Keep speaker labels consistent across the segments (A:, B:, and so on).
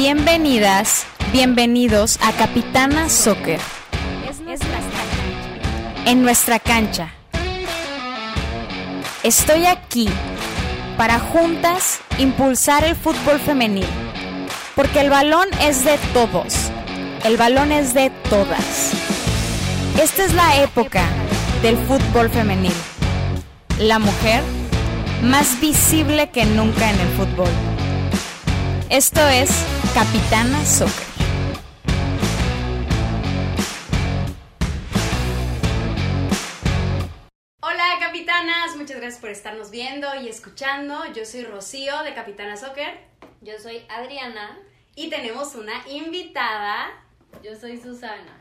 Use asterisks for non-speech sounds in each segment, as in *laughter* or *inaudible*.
A: Bienvenidas, bienvenidos a Capitana Soccer. En nuestra cancha. Estoy aquí para juntas impulsar el fútbol femenil. Porque el balón es de todos. El balón es de todas. Esta es la época del fútbol femenil. La mujer más visible que nunca en el fútbol. Esto es Capitana Soccer.
B: Hola capitanas, muchas gracias por estarnos viendo y escuchando. Yo soy Rocío de Capitana Soccer
C: Yo soy Adriana.
B: y tenemos una invitada.
C: Yo soy Susana.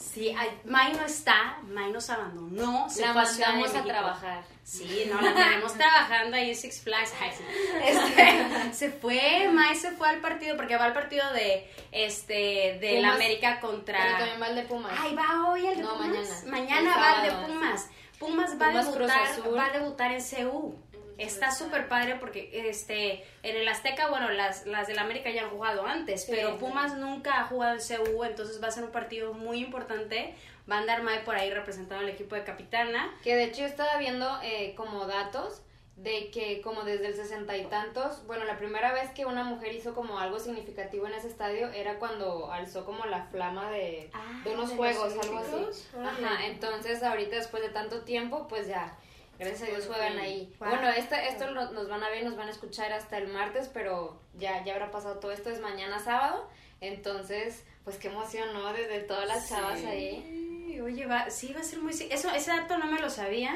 B: Sí, ay, May no está, May nos abandonó. se
C: La
B: a
C: mandamos a trabajar.
B: Sí, no, la tenemos trabajando ahí en Six Flags. Ay, sí. Este, *laughs* se fue, May se fue al partido, porque va al partido de, este, de la. América contra...
C: Pero también va el de Pumas.
B: Ay, va hoy el de
C: No,
B: Pumas.
C: mañana.
B: Mañana
C: El
B: va el de. Pumas. Pumas va
C: Pumas
B: a debutar, va a debutar en CU. Está súper padre porque este en el Azteca, bueno, las, las del América ya han jugado antes,
C: Sí.
B: pero Pumas nunca ha jugado en CU, entonces va a ser un partido muy importante. Va a andar May por ahí representando al equipo de Capitana.
C: Que de hecho yo estaba viendo eh, como datos de que como desde el sesenta y tantos, bueno, la primera vez que una mujer hizo como algo significativo en ese estadio era cuando alzó como la flama de,
B: Ah,
C: de unos
B: de
C: juegos, algo así. Ajá, entonces ahorita después de tanto tiempo, pues ya, gracias a Dios juegan ahí.
B: Wow.
C: Bueno, este, esto lo- nos van a ver, nos van a escuchar hasta el martes, pero ya, ya habrá pasado todo esto, es mañana sábado, entonces, pues qué emoción, ¿no? Desde todas las chavas ahí.
B: Sí, Oye, va, sí, va a ser muy... Eso, ese dato no me lo sabía.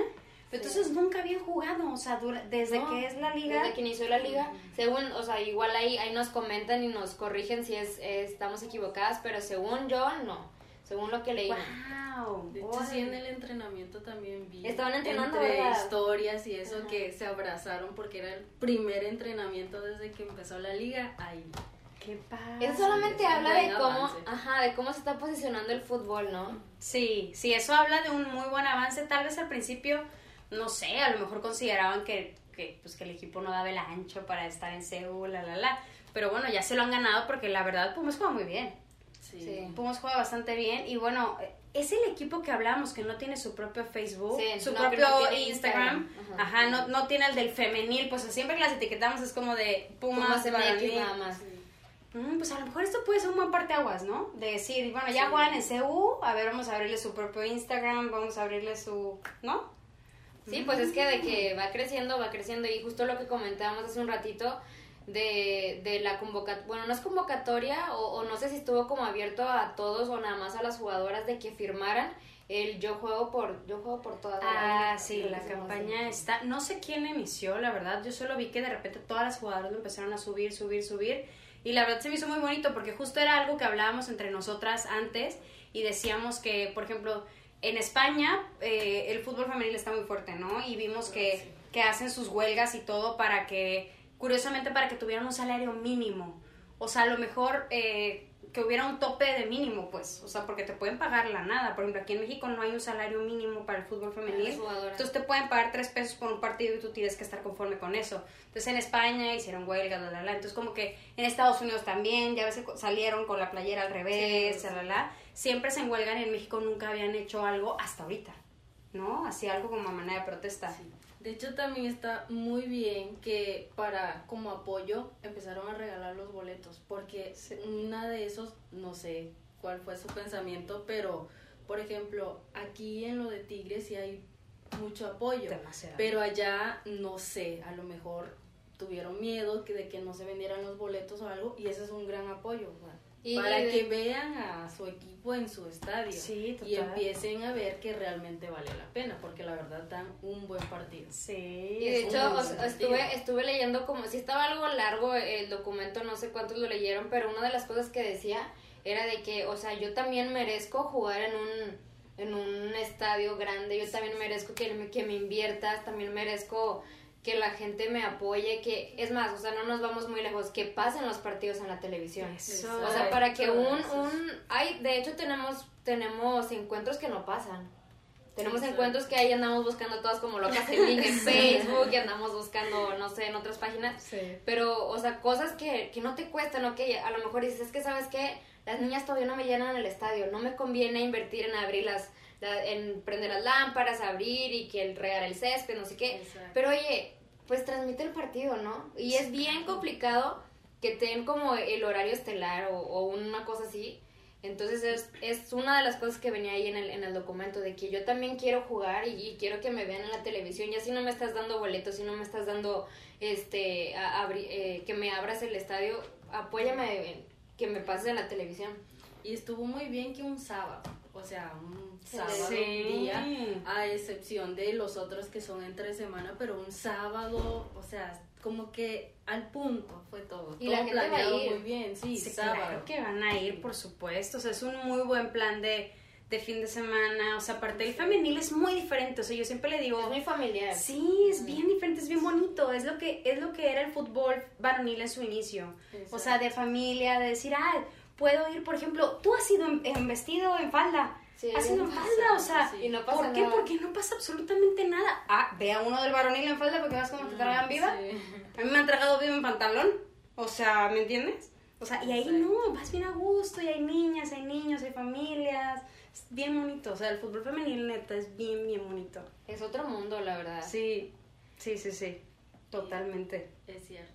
B: Pero
C: Sí.
B: entonces nunca habían jugado, o sea, dura- desde
C: No,
B: que es la liga.
C: Desde que inició la liga, según, o sea, igual ahí, ahí nos comentan y nos corrigen si es, eh, estamos equivocadas, pero según yo, no. Según lo que leí.
B: Wow.
D: De hecho, sí, en el entrenamiento también vi.
C: Estaban entrenando,
D: Entre
C: ¿verdad?
D: historias y eso
C: Ajá.
D: que se abrazaron porque era el primer entrenamiento desde que empezó la liga. Ahí.
B: Qué padre.
C: Eso solamente habla de cómo,
D: avance.
C: ajá, de cómo se está posicionando el fútbol, ¿no?
B: Sí, sí, eso habla de un muy buen avance. Tal vez al principio, no sé, a lo mejor consideraban que, que, pues, que el equipo no daba el ancho para estar en Seúl, la, la, la. Pero bueno, ya se lo han ganado porque la verdad Pumas juega muy bien.
D: Sí.
B: Pumas juega bastante bien y bueno, es el equipo que hablamos que no tiene su propio Facebook,
C: Sí,
B: su
C: no,
B: propio
C: no
B: Instagram,
C: Instagram.
B: ajá,
C: Ajá.
B: no, no tiene el del femenil, pues siempre que las etiquetamos es como de Pumas.
C: MX nada más.
B: Mm, pues a lo mejor esto puede ser un buen parteaguas, ¿no? De decir, bueno, ya
D: Sí.
B: juegan en CU, a ver, vamos a abrirle su propio Instagram, vamos a abrirle su, ¿no?
C: Sí, pues es que de que va creciendo, va creciendo y justo lo que comentábamos hace un ratito de, de la convocatoria, bueno, no es convocatoria o, o no sé si estuvo como abierto a todos o nada más a las jugadoras de que firmaran el yo juego por yo juego por todas.
B: Ah, sí, la campaña
C: así.
B: está, no sé quién inició, la verdad, yo solo vi que de repente todas las jugadoras lo empezaron a subir, subir, subir, y la verdad se me hizo muy bonito porque justo era algo que hablábamos entre nosotras antes y decíamos que, por ejemplo, en España eh, el fútbol femenil está muy fuerte, ¿no? Y vimos que, que hacen sus huelgas y todo para que, curiosamente, para que tuvieran un salario mínimo. O sea, a lo mejor eh, que hubiera un tope de mínimo, pues. O sea, porque te pueden pagar la nada. Por ejemplo, aquí en México no hay un salario mínimo para el fútbol femenil. Entonces te pueden pagar tres pesos por un partido y tú tienes que estar conforme con eso. Entonces en España hicieron huelgas, la, la, la. Entonces como que en Estados Unidos también, ya ves que salieron con la playera al revés,
C: Sí.
B: la, la, la. Siempre se enhuelgan y en México nunca habían hecho algo hasta ahorita, ¿no? Así algo como a manera de protesta.
D: De hecho, también está muy bien que para como apoyo empezaron a regalar los boletos, porque una de esos, no sé cuál fue su pensamiento, pero por ejemplo, aquí en lo de Tigres sí hay mucho apoyo,
B: Demasiado.
D: pero allá no sé, a lo mejor tuvieron miedo que de que no se vendieran los boletos o algo y ese es un gran apoyo, o sea,
C: Y
D: para
C: de-
D: que vean a su equipo en su estadio
B: Sí,
D: y empiecen a ver que realmente vale la pena, porque la verdad dan un buen partido.
B: Sí.
C: Y de hecho, estuve, estuve leyendo como, si estaba algo largo el documento, no sé cuántos lo leyeron, pero una de las cosas que decía era de que, o sea, yo también merezco jugar en un, en un estadio grande, yo también merezco que me, que me inviertas, también merezco que la gente me apoye, que, es más, o sea, no nos vamos muy lejos, que pasen los partidos en la televisión.
B: Eso.
C: O sea, para que un, un, hay, de hecho tenemos, tenemos encuentros que no pasan. Tenemos encuentros que ahí andamos buscando todas como locas en *laughs* link en Facebook y andamos buscando, no sé, en otras páginas.
D: Sí.
C: Pero, o sea, cosas que, que no te cuestan, ¿no? Que a lo mejor dices, es que, ¿sabes qué? Las niñas todavía no me llenan el estadio. No me conviene invertir en abrir las, la- en prender las lámparas, abrir y que el regar el césped, no sé qué.
D: Exacto.
C: Pero, oye, pues transmite el partido, ¿no? Y es bien complicado que tengan como el horario estelar o, o una cosa así. Entonces es, es una de las cosas que venía ahí en el, en el documento, de que yo también quiero jugar y, y quiero que me vean en la televisión. Y así no me estás dando boletos, si no me estás dando, este, a- abri- eh, que me abras el estadio, apóyame, que me pases en la televisión.
D: Y estuvo muy bien que un sábado, o sea, un sábado,
B: Sí.
D: un día, a excepción de los otros que son entre semana, pero un sábado, o sea, como que al punto fue todo.
C: Y
D: todo
C: la gente va a
D: planeado
C: ir.
D: muy bien, sí,
B: Sí,
D: sábado.
B: claro que van a ir, por supuesto. O sea, es un muy buen plan de, de fin de semana. O sea, aparte el femenil es muy diferente. O sea, yo siempre le digo...
C: Es muy familiar.
B: Sí, es bien diferente, es bien bonito. Es lo que es lo que era el fútbol varonil en su inicio. O sea, de familia, de decir, ah, puedo ir, por ejemplo, tú has ido en, en vestido, en falda.
C: Sí,
B: ido en falda, o sea,
D: sí.
C: Y no pasa
B: ¿por qué?
C: nada.
B: Porque no pasa absolutamente nada. Ah, ve a uno del varonil en falda porque vas como te tragan viva.
D: Sí.
B: A mí me han tragado vivo en pantalón. O sea, ¿me entiendes? O sea, y ahí no, vas bien a gusto, y hay niñas, hay niños, hay familias. Es bien bonito. O sea, el fútbol femenil neta es bien, bien bonito.
C: Es otro mundo, la verdad.
B: Sí, sí, sí, sí. Totalmente.
D: Es cierto.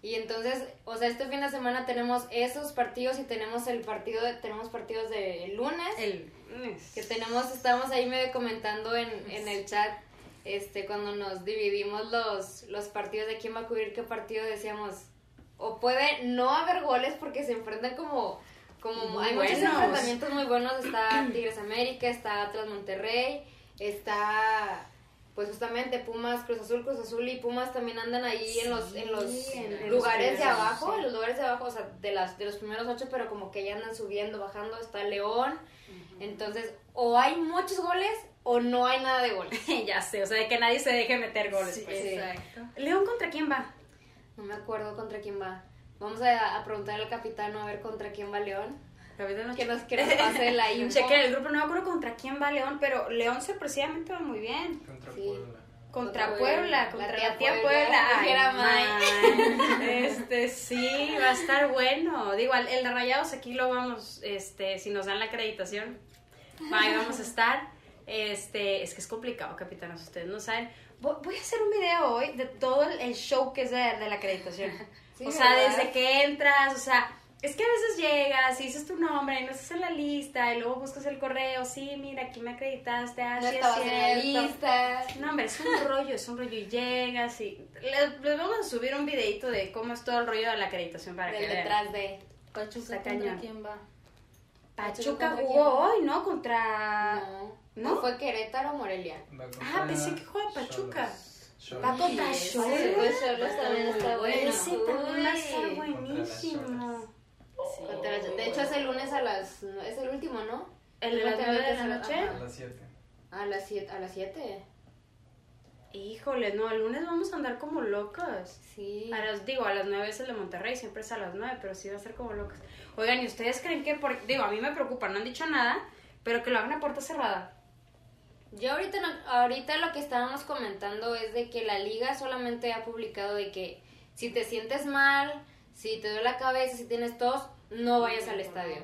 C: Y entonces, o sea, este fin de semana tenemos esos partidos y tenemos el partido, de, tenemos partidos de el lunes.
B: El.
C: que tenemos, estamos ahí medio comentando en, en el chat, este, cuando nos dividimos los, los partidos de quién va a cubrir qué partido, decíamos, o puede no haber goles porque se enfrentan como, como
B: Muy
C: hay muchos enfrentamientos muy buenos, está *clears throat* Tigres América, está Atlas Monterrey, está pues justamente Pumas, Cruz Azul, Cruz Azul y Pumas también andan ahí en los, en los
B: en los
C: lugares de abajo,
B: sí.
C: en los lugares de abajo, o sea, de las de los primeros ocho, pero como que ya andan subiendo, bajando, está León, entonces, o hay muchos goles o no hay nada de goles. *laughs*
B: ya sé, o sea, de que nadie se deje meter goles.
D: Sí,
B: pues.
D: exacto.
B: ¿León contra quién va?
C: No me acuerdo contra quién va. Vamos a, a preguntarle al capitán a ver contra quién va León. Que nos, que nos pase la *laughs* info.
B: Chequen el grupo, no me acuerdo contra quién va León, pero León sorpresivamente va muy bien.
E: Contra
C: Sí.
E: Puebla.
B: Contra
C: Contra
B: Puebla,
C: Puebla,
B: contra
C: la tía Puebla,
B: Puebla. *laughs* Ay. *laughs* Este sí, va a estar bueno. Digo, el el de Rayados aquí lo vamos, este, si nos dan la acreditación, ahí vamos a estar. Este, es que es complicado, capitanos, ustedes no saben. Voy, a hacer un video hoy de todo el, el show que es de, de la acreditación.
C: Sí,
B: o sea,
C: ¿verdad?
B: desde que entras, o sea, es que a veces llegas y dices tu nombre y no estás en la lista y luego buscas el correo, sí, mira, aquí me acreditaste, ah,
C: No
B: sí es
C: estabas en la
B: cierto.
C: lista.
B: No, hombre, es un rollo, es un rollo y llegas y... Les, les vamos a subir un videito de cómo es todo el rollo de la acreditación para que
C: Del
B: vean.
C: detrás de.
D: Pachuca
B: Está
D: contra quién va.
B: Pachuca
C: ¿Contra
B: jugó hoy, ¿no? Contra...
C: No.
B: ¿No?
C: ¿No? fue Querétaro o Morelia.
B: Ah, pensé que juega Pachuca.
E: Xolos.
B: Va contra
D: Sí,
B: Cholos.
C: Pues Cholos también está bueno.
B: Ese también va a estar
C: Uy.
B: buenísimo.
D: Sí,
C: De hecho, es el lunes a las. Es el último, ¿no?
B: ¿El de las
C: entendido
B: nueve
C: que
B: de la noche?
E: A las 7.
C: A las 7. A las 7.
B: Híjole, no, el lunes vamos a andar como locas.
C: Sí.
B: A las, digo, a las 9 es el de Monterrey, siempre es a las 9, pero sí va a ser como locas. Oigan, ¿y ustedes creen que, por, digo, a mí me preocupa, no han dicho nada, pero que lo hagan a puerta cerrada?
C: Yo ahorita, no- ahorita lo que estábamos comentando es de que la liga solamente ha publicado de que si te sientes mal, si te duele la cabeza, si tienes tos, no vayas al estadio.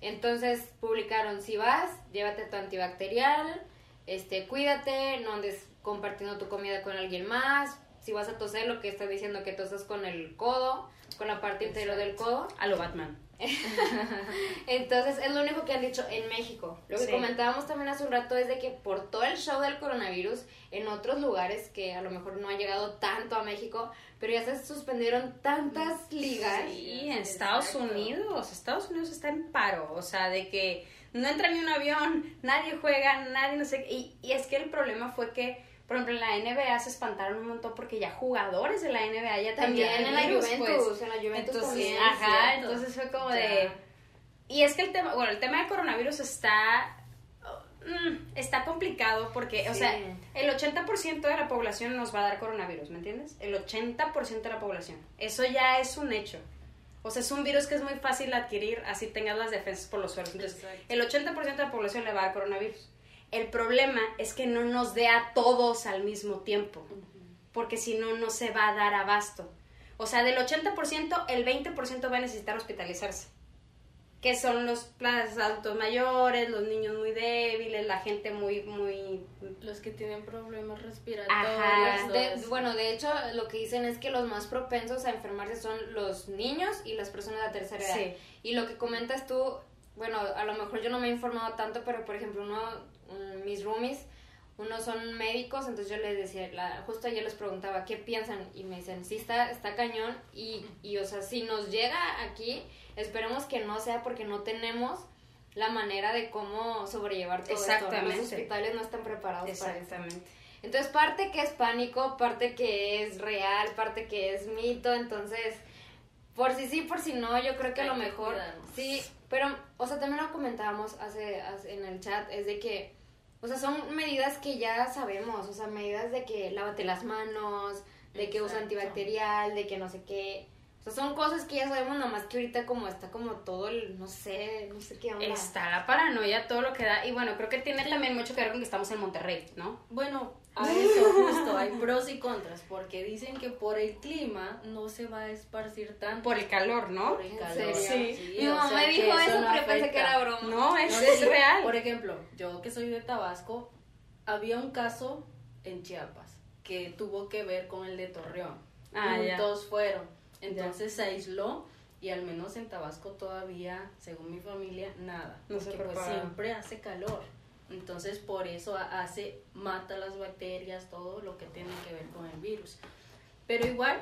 C: Entonces publicaron, si vas, llévate tu antibacterial, este, cuídate, no andes compartiendo tu comida con alguien más, si vas a toser, lo que está diciendo que tosas con el codo, con la parte interior del codo.
B: A lo Batman. *laughs*
C: Entonces, es lo único que han dicho en México. Lo que
B: Sí.
C: comentábamos también hace un rato es de que por todo el show del coronavirus, en otros lugares que a lo mejor no han llegado tanto a México, pero ya se suspendieron tantas ligas.
B: Sí, en Estados
D: Exacto.
B: Unidos, Estados Unidos está en paro, o sea, de que no entra ni un avión, nadie juega, nadie no sé, qué. y, y es que el problema fue que, por ejemplo, en la NBA se espantaron un montón porque ya jugadores de la NBA ya
C: También
B: tenían
C: en la
B: virus,
C: Juventus,
B: pues.
C: en la Juventus
B: Entonces,
C: también.
B: ajá, entonces fue como
D: Ya.
B: de... Y es que el tema, bueno, el tema del coronavirus está... mm, está complicado porque, o
C: Sí.
B: sea, el 80% de la población nos va a dar coronavirus, ¿me entiendes? El 80% de la población. Eso ya es un hecho. O sea, es un virus que es muy fácil adquirir, así tengas las defensas por los suelos. Entonces,
D: Exacto.
B: el 80% de la población le va a dar coronavirus. El problema es que no nos dé a todos al mismo tiempo, porque si no, no se va a dar abasto. O sea, del 80%, el 20% va a necesitar hospitalizarse. Que son los planes adultos mayores, los niños muy débiles, la gente muy, muy...
D: Los que tienen problemas respiratorios.
C: De- bueno, de hecho, lo que dicen es que los más propensos a enfermarse son los niños y las personas de la tercera edad.
B: Sí.
C: Y lo que comentas tú, bueno, a lo mejor yo no me he informado tanto, pero por ejemplo, uno, mm, mis roomies, unos son médicos, entonces yo les decía, la, justo ayer les preguntaba, ¿qué piensan? Y me dicen, sí, está, está cañón. Y, y, o sea, si nos llega aquí, esperemos que no sea porque no tenemos la manera de cómo sobrellevar todo esto.
B: Exactamente.
C: Los hospitales no están preparados para eso.
B: Exactamente.
C: Entonces, parte que es pánico, parte que es real, parte que es mito, entonces, por si sí, por si no, yo creo que a lo mejor, sí, pero, o sea, también lo comentábamos hace, hace- en el chat, es de que, o sea, son medidas que ya sabemos, o sea, medidas de que lávate las manos, de que usa antibacterial, de que no sé qué, o sea, son cosas que ya sabemos, nomás que ahorita como está como todo el, no sé, no sé qué onda.
B: Está la paranoia, todo lo que da. Y bueno, creo que tiene también mucho que ver con que estamos en Monterrey, ¿no?
D: Bueno, a *laughs* eso justo hay pros y contras, porque dicen que por el clima no se va a esparcir tanto
B: Por el calor, ¿no?
D: por el
C: ¿En
D: calor.
C: serio?
B: Sí.
C: Mi mamá me dijo eso,
D: no
C: pero pensé que era broma.
B: No, es,
D: No,
B: es
D: sí,
B: real.
D: Por ejemplo, yo que soy de Tabasco, había un caso en Chiapas que tuvo que ver con el de Torreón.
B: Ah, ya.
D: Juntos fueron. Entonces se aisló y al menos en Tabasco todavía, según mi familia, nada.
B: No
D: porque pues siempre hace calor. Entonces por eso ha- hace, mata las bacterias, todo lo que tiene que ver con el virus. Pero igual,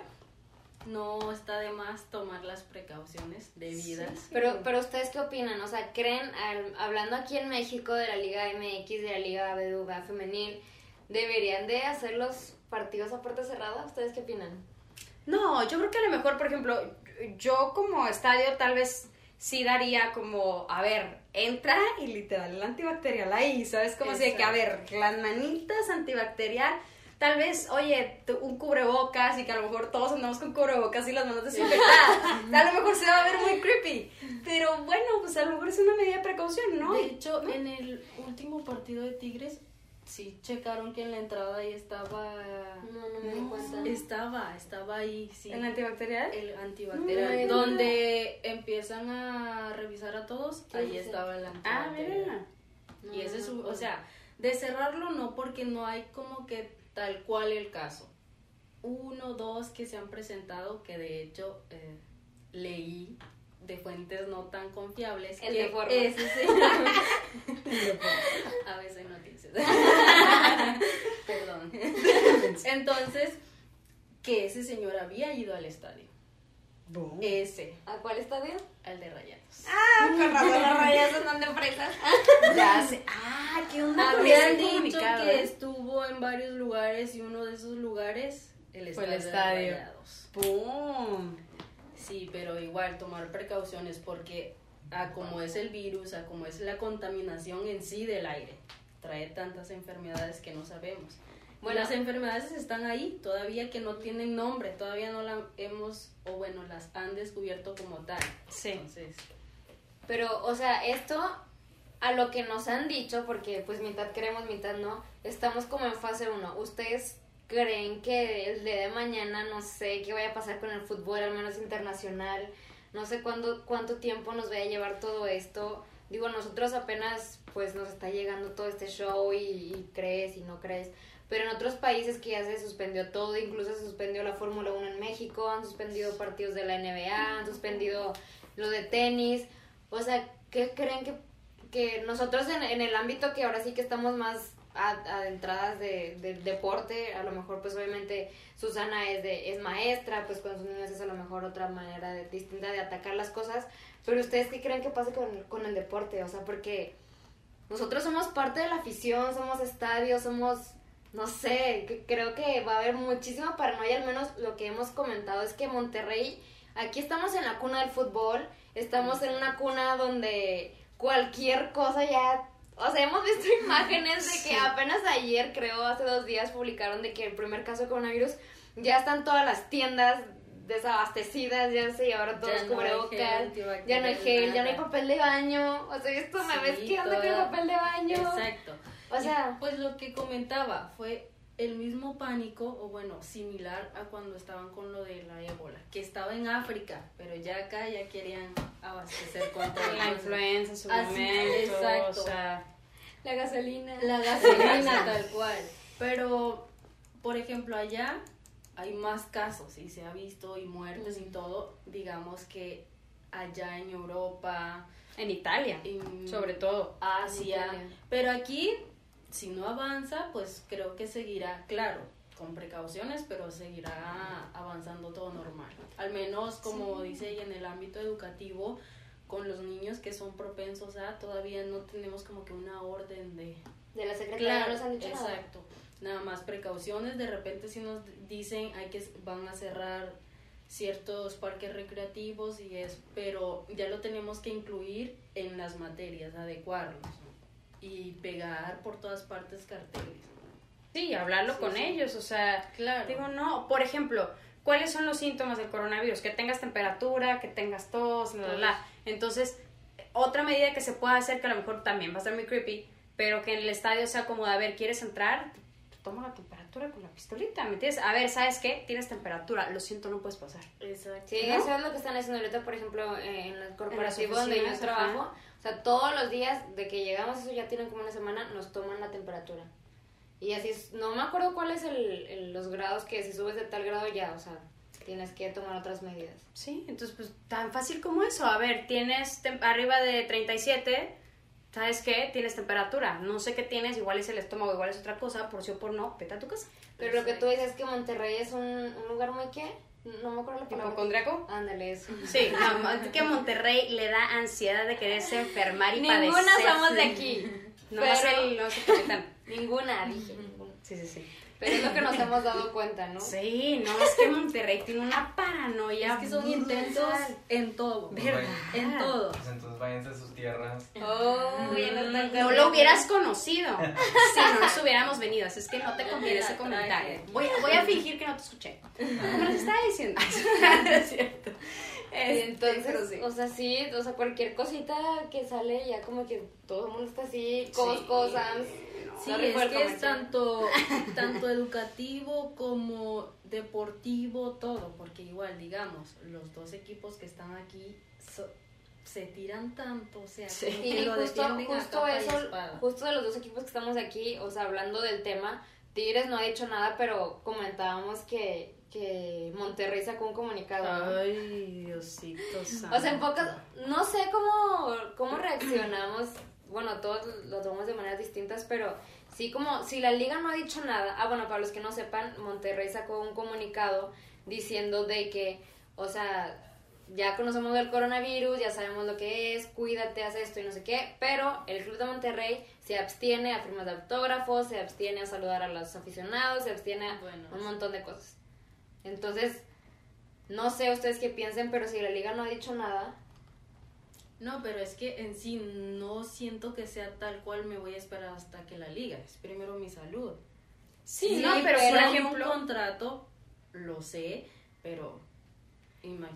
D: no está de más tomar las precauciones debidas.
C: Pero, pero ustedes qué opinan, o sea, creen, al- hablando aquí en México de la Liga MX, de la Liga BBVA femenil, deberían de hacer los partidos a puerta cerrada, ¿ustedes qué opinan?
B: No, yo creo que a lo mejor, por ejemplo, yo como estadio tal vez sí daría como, a ver, entra y literal el antibacterial ahí, ¿sabes? Como así de que, a ver, las manitas antibacterial, tal vez, oye, un cubrebocas y que a lo mejor todos andamos con cubrebocas y las manos desinfectadas. *laughs* a lo mejor se va a ver muy creepy, pero bueno, pues a lo mejor es una medida de precaución, ¿no?
D: De hecho, en el último partido de Tigres, sí checaron que en la entrada ahí estaba.
C: No, no me di cuenta.
D: Estaba, estaba ahí, sí.
B: ¿El antibacterial?
D: El antibacterial. Donde empiezan a revisar a todos,
C: ¿Qué
D: ahí estaba el
B: Ah,
D: antibacterial.
B: mira.
D: y ese es, o sea, de cerrarlo no, porque no hay como que tal cual el caso. Uno, dos que se han presentado, que de hecho eh, leí de fuentes no tan confiables.
C: El
D: que
C: de
D: ese sí. *laughs* *laughs* A veces noticias. *laughs* Perdón. Entonces, que ese señor había ido al estadio. Ese,
C: ¿A cuál estadio?
D: al de Rayados.
C: Ah, con razón las rayas andan de fresas.
B: Ya sé. Ah, qué onda
D: Habían dicho que
B: eh?
D: estuvo en varios lugares y uno de esos lugares, el
B: Fue
D: estadio,
B: el
D: de
B: estadio.
D: Rayados.
B: ¡Pum!
D: Igual tomar precauciones porque a como es el virus, a como es la contaminación en sí del aire, trae tantas enfermedades que no sabemos.
C: Bueno.
D: las enfermedades están ahí, todavía que no tienen nombre, todavía no las hemos, o bueno, las han descubierto como tal.
B: Sí.
D: Entonces,
C: Pero, o sea, esto a lo que nos han dicho, porque pues mitad queremos, mitad no, estamos como en fase 1. ¿Ustedes creen que el día de mañana, no sé, qué vaya a pasar con el fútbol, al menos internacional? No sé cuándo, cuánto tiempo nos vaya a llevar todo esto. Digo, nosotros apenas pues nos está llegando todo este show y, crees y no crees. Pero en otros países que ya se suspendió todo, incluso se suspendió la Fórmula 1 en México, han suspendido partidos de la NBA, han suspendido lo de tenis. O sea, ¿qué creen que, que nosotros en, en el ámbito que ahora sí que estamos más adentradas de, del deporte, a lo mejor pues obviamente Susana es, de, es maestra, pues con sus niños es a lo mejor otra manera de- distinta de atacar las cosas, pero ustedes qué creen que pase con, con el deporte? O sea, porque nosotros somos parte de la afición, somos estadios, somos, no sé, que- creo que va a haber muchísima paranoia, al menos lo que hemos comentado es que Monterrey, aquí estamos en la cuna del fútbol, estamos en una cuna donde cualquier cosa ya... O sea, hemos visto *laughs* imágenes de que apenas ayer, creo, hace dos días, publicaron de que el primer caso de coronavirus ya están todas las tiendas desabastecidas, ya se llevaron todos
D: Ya no gel
C: cubrebocas, ya no hay gel, ya no hay papel de baño. O sea, esto me ves que anda con el papel de baño.
D: Exacto.
C: O sea,
D: pues lo que comentaba fue el mismo pánico, o bueno, similar a cuando estaban con lo de la ébola, que estaba en África, pero ya acá ya querían abastecer con todo. *laughs*
B: La influenza en su
D: Así,
B: momento,
D: exacto.
B: o sea,
C: la gasolina.
D: La gasolina tal cual. Pero, por ejemplo, allá hay más casos y se ha visto y muertes y todo, digamos que allá en Europa,
B: en Italia,
D: en
B: sobre todo.
D: Asia,
C: Italia.
D: pero aquí si no avanza, pues creo que seguirá, claro, con precauciones, pero seguirá avanzando todo normal. Al menos como dice ella en el ámbito educativo con los niños que son propensos a todavía no tenemos como que una orden de
C: De la secretaria no nos han dicho nada.
D: exacto. Nada más precauciones, de repente si nos dicen hay que van a cerrar ciertos parques recreativos y es, pero ya lo tenemos que incluir en las materias, adecuarlos. Y pegar por todas partes carteles.
B: Sí, hablarlo
D: Sí,
B: con
D: sí.
B: ellos, o sea,
D: Claro.
B: digo, no, por ejemplo, ¿cuáles son los síntomas del coronavirus? Que tengas temperatura, que tengas tos, la, la, la. Entonces, otra medida que se puede hacer, que a lo mejor también va a ser muy creepy, pero que en el estadio sea como, de, a ver, ¿quieres entrar? Toma la temperatura con la pistolita, ¿me entiendes? A ver, ¿sabes qué? Tienes temperatura, lo siento, no puedes pasar.
D: Exacto.
C: Sí,
B: ¿No?
C: eso es lo que están haciendo ahorita, por ejemplo, eh, en el corporativo donde yo trabajo.
B: ajá.
C: O sea, todos los días de que llegamos, eso ya tienen como una semana, nos toman la temperatura. Y así, es- no me acuerdo cuáles el, el- los grados que si subes de tal grado ya, o sea, tienes que tomar otras medidas.
B: Sí, entonces, pues, tan fácil como eso. A ver, tienes arriba de 37, ¿sabes qué? Tienes temperatura. No sé qué tienes, igual es el estómago, igual es otra cosa, por sí o por no, vete a tu casa.
C: Pero lo que tú dices es que Monterrey es un, un lugar muy qué? No me acuerdo la palabra.
B: ¿Hipocondriaco?
C: Ándale, eso.
B: Sí, no, que Monterrey le da ansiedad de quererse enfermar y
C: Ninguna
B: padecer.
C: somos de aquí.
B: No
C: pero-
B: el, no sé, capitán.
C: Ninguna, dije. ninguna.
B: Sí, sí, sí.
C: Pero es lo que nos hemos dado cuenta, ¿no?
B: Sí, no, es que Monterrey tiene una paranoia.
D: Es que son
B: brutal.
D: intensos en todo.
B: ¿Verdad?
D: En todo.
E: Pues entonces váyanse a sus tierras.
C: Oh,
B: No lo hubieras conocido *laughs* si no nos hubiéramos venido. Así es que no te conviene ese comentario. Voy, voy a fingir que no te escuché. Como les estaba diciendo. *laughs* es cierto.
C: Y
B: Este,
C: entonces,
B: sí.
C: o sea, sí, o sea, cualquier cosita que sale ya como que todo el mundo está así, cos,
B: Sí,
C: cosas.
D: Sí,
C: Sorry
D: es que es tanto, *laughs* tanto educativo como deportivo, todo, porque igual, digamos, los dos equipos que están aquí so- se tiran tanto, o sea,
B: Sí.
C: Y
D: lo
C: justo, justo
D: y
C: eso, justo de los dos equipos que estamos aquí, o sea, hablando del tema, Tigres no ha dicho nada, pero comentábamos que, que Monterrey sacó un comunicado. ¿no?
B: Ay, Diosito santo.
C: O sea, en pocas, no sé cómo, cómo reaccionamos, bueno, todos lo tomamos de maneras distintas, pero sí como, si la liga no ha dicho nada, ah, bueno, para los que no sepan, Monterrey sacó un comunicado diciendo de que, o sea, ya conocemos del coronavirus, ya sabemos lo que es, cuídate, haz esto y no sé qué, pero el Club de Monterrey se abstiene a firmas de autógrafos, se abstiene a saludar a los aficionados, se abstiene a
D: Bueno,
C: un montón de cosas. Entonces, no sé ustedes qué piensen, pero si la liga no ha dicho nada,
D: No, pero es que en sí no siento que sea tal cual me voy a esperar hasta que la liga, es primero mi salud.
B: Sí,
C: Sí,
B: no, pero,
C: pero
B: por ejemplo,
D: un contrato, lo sé, pero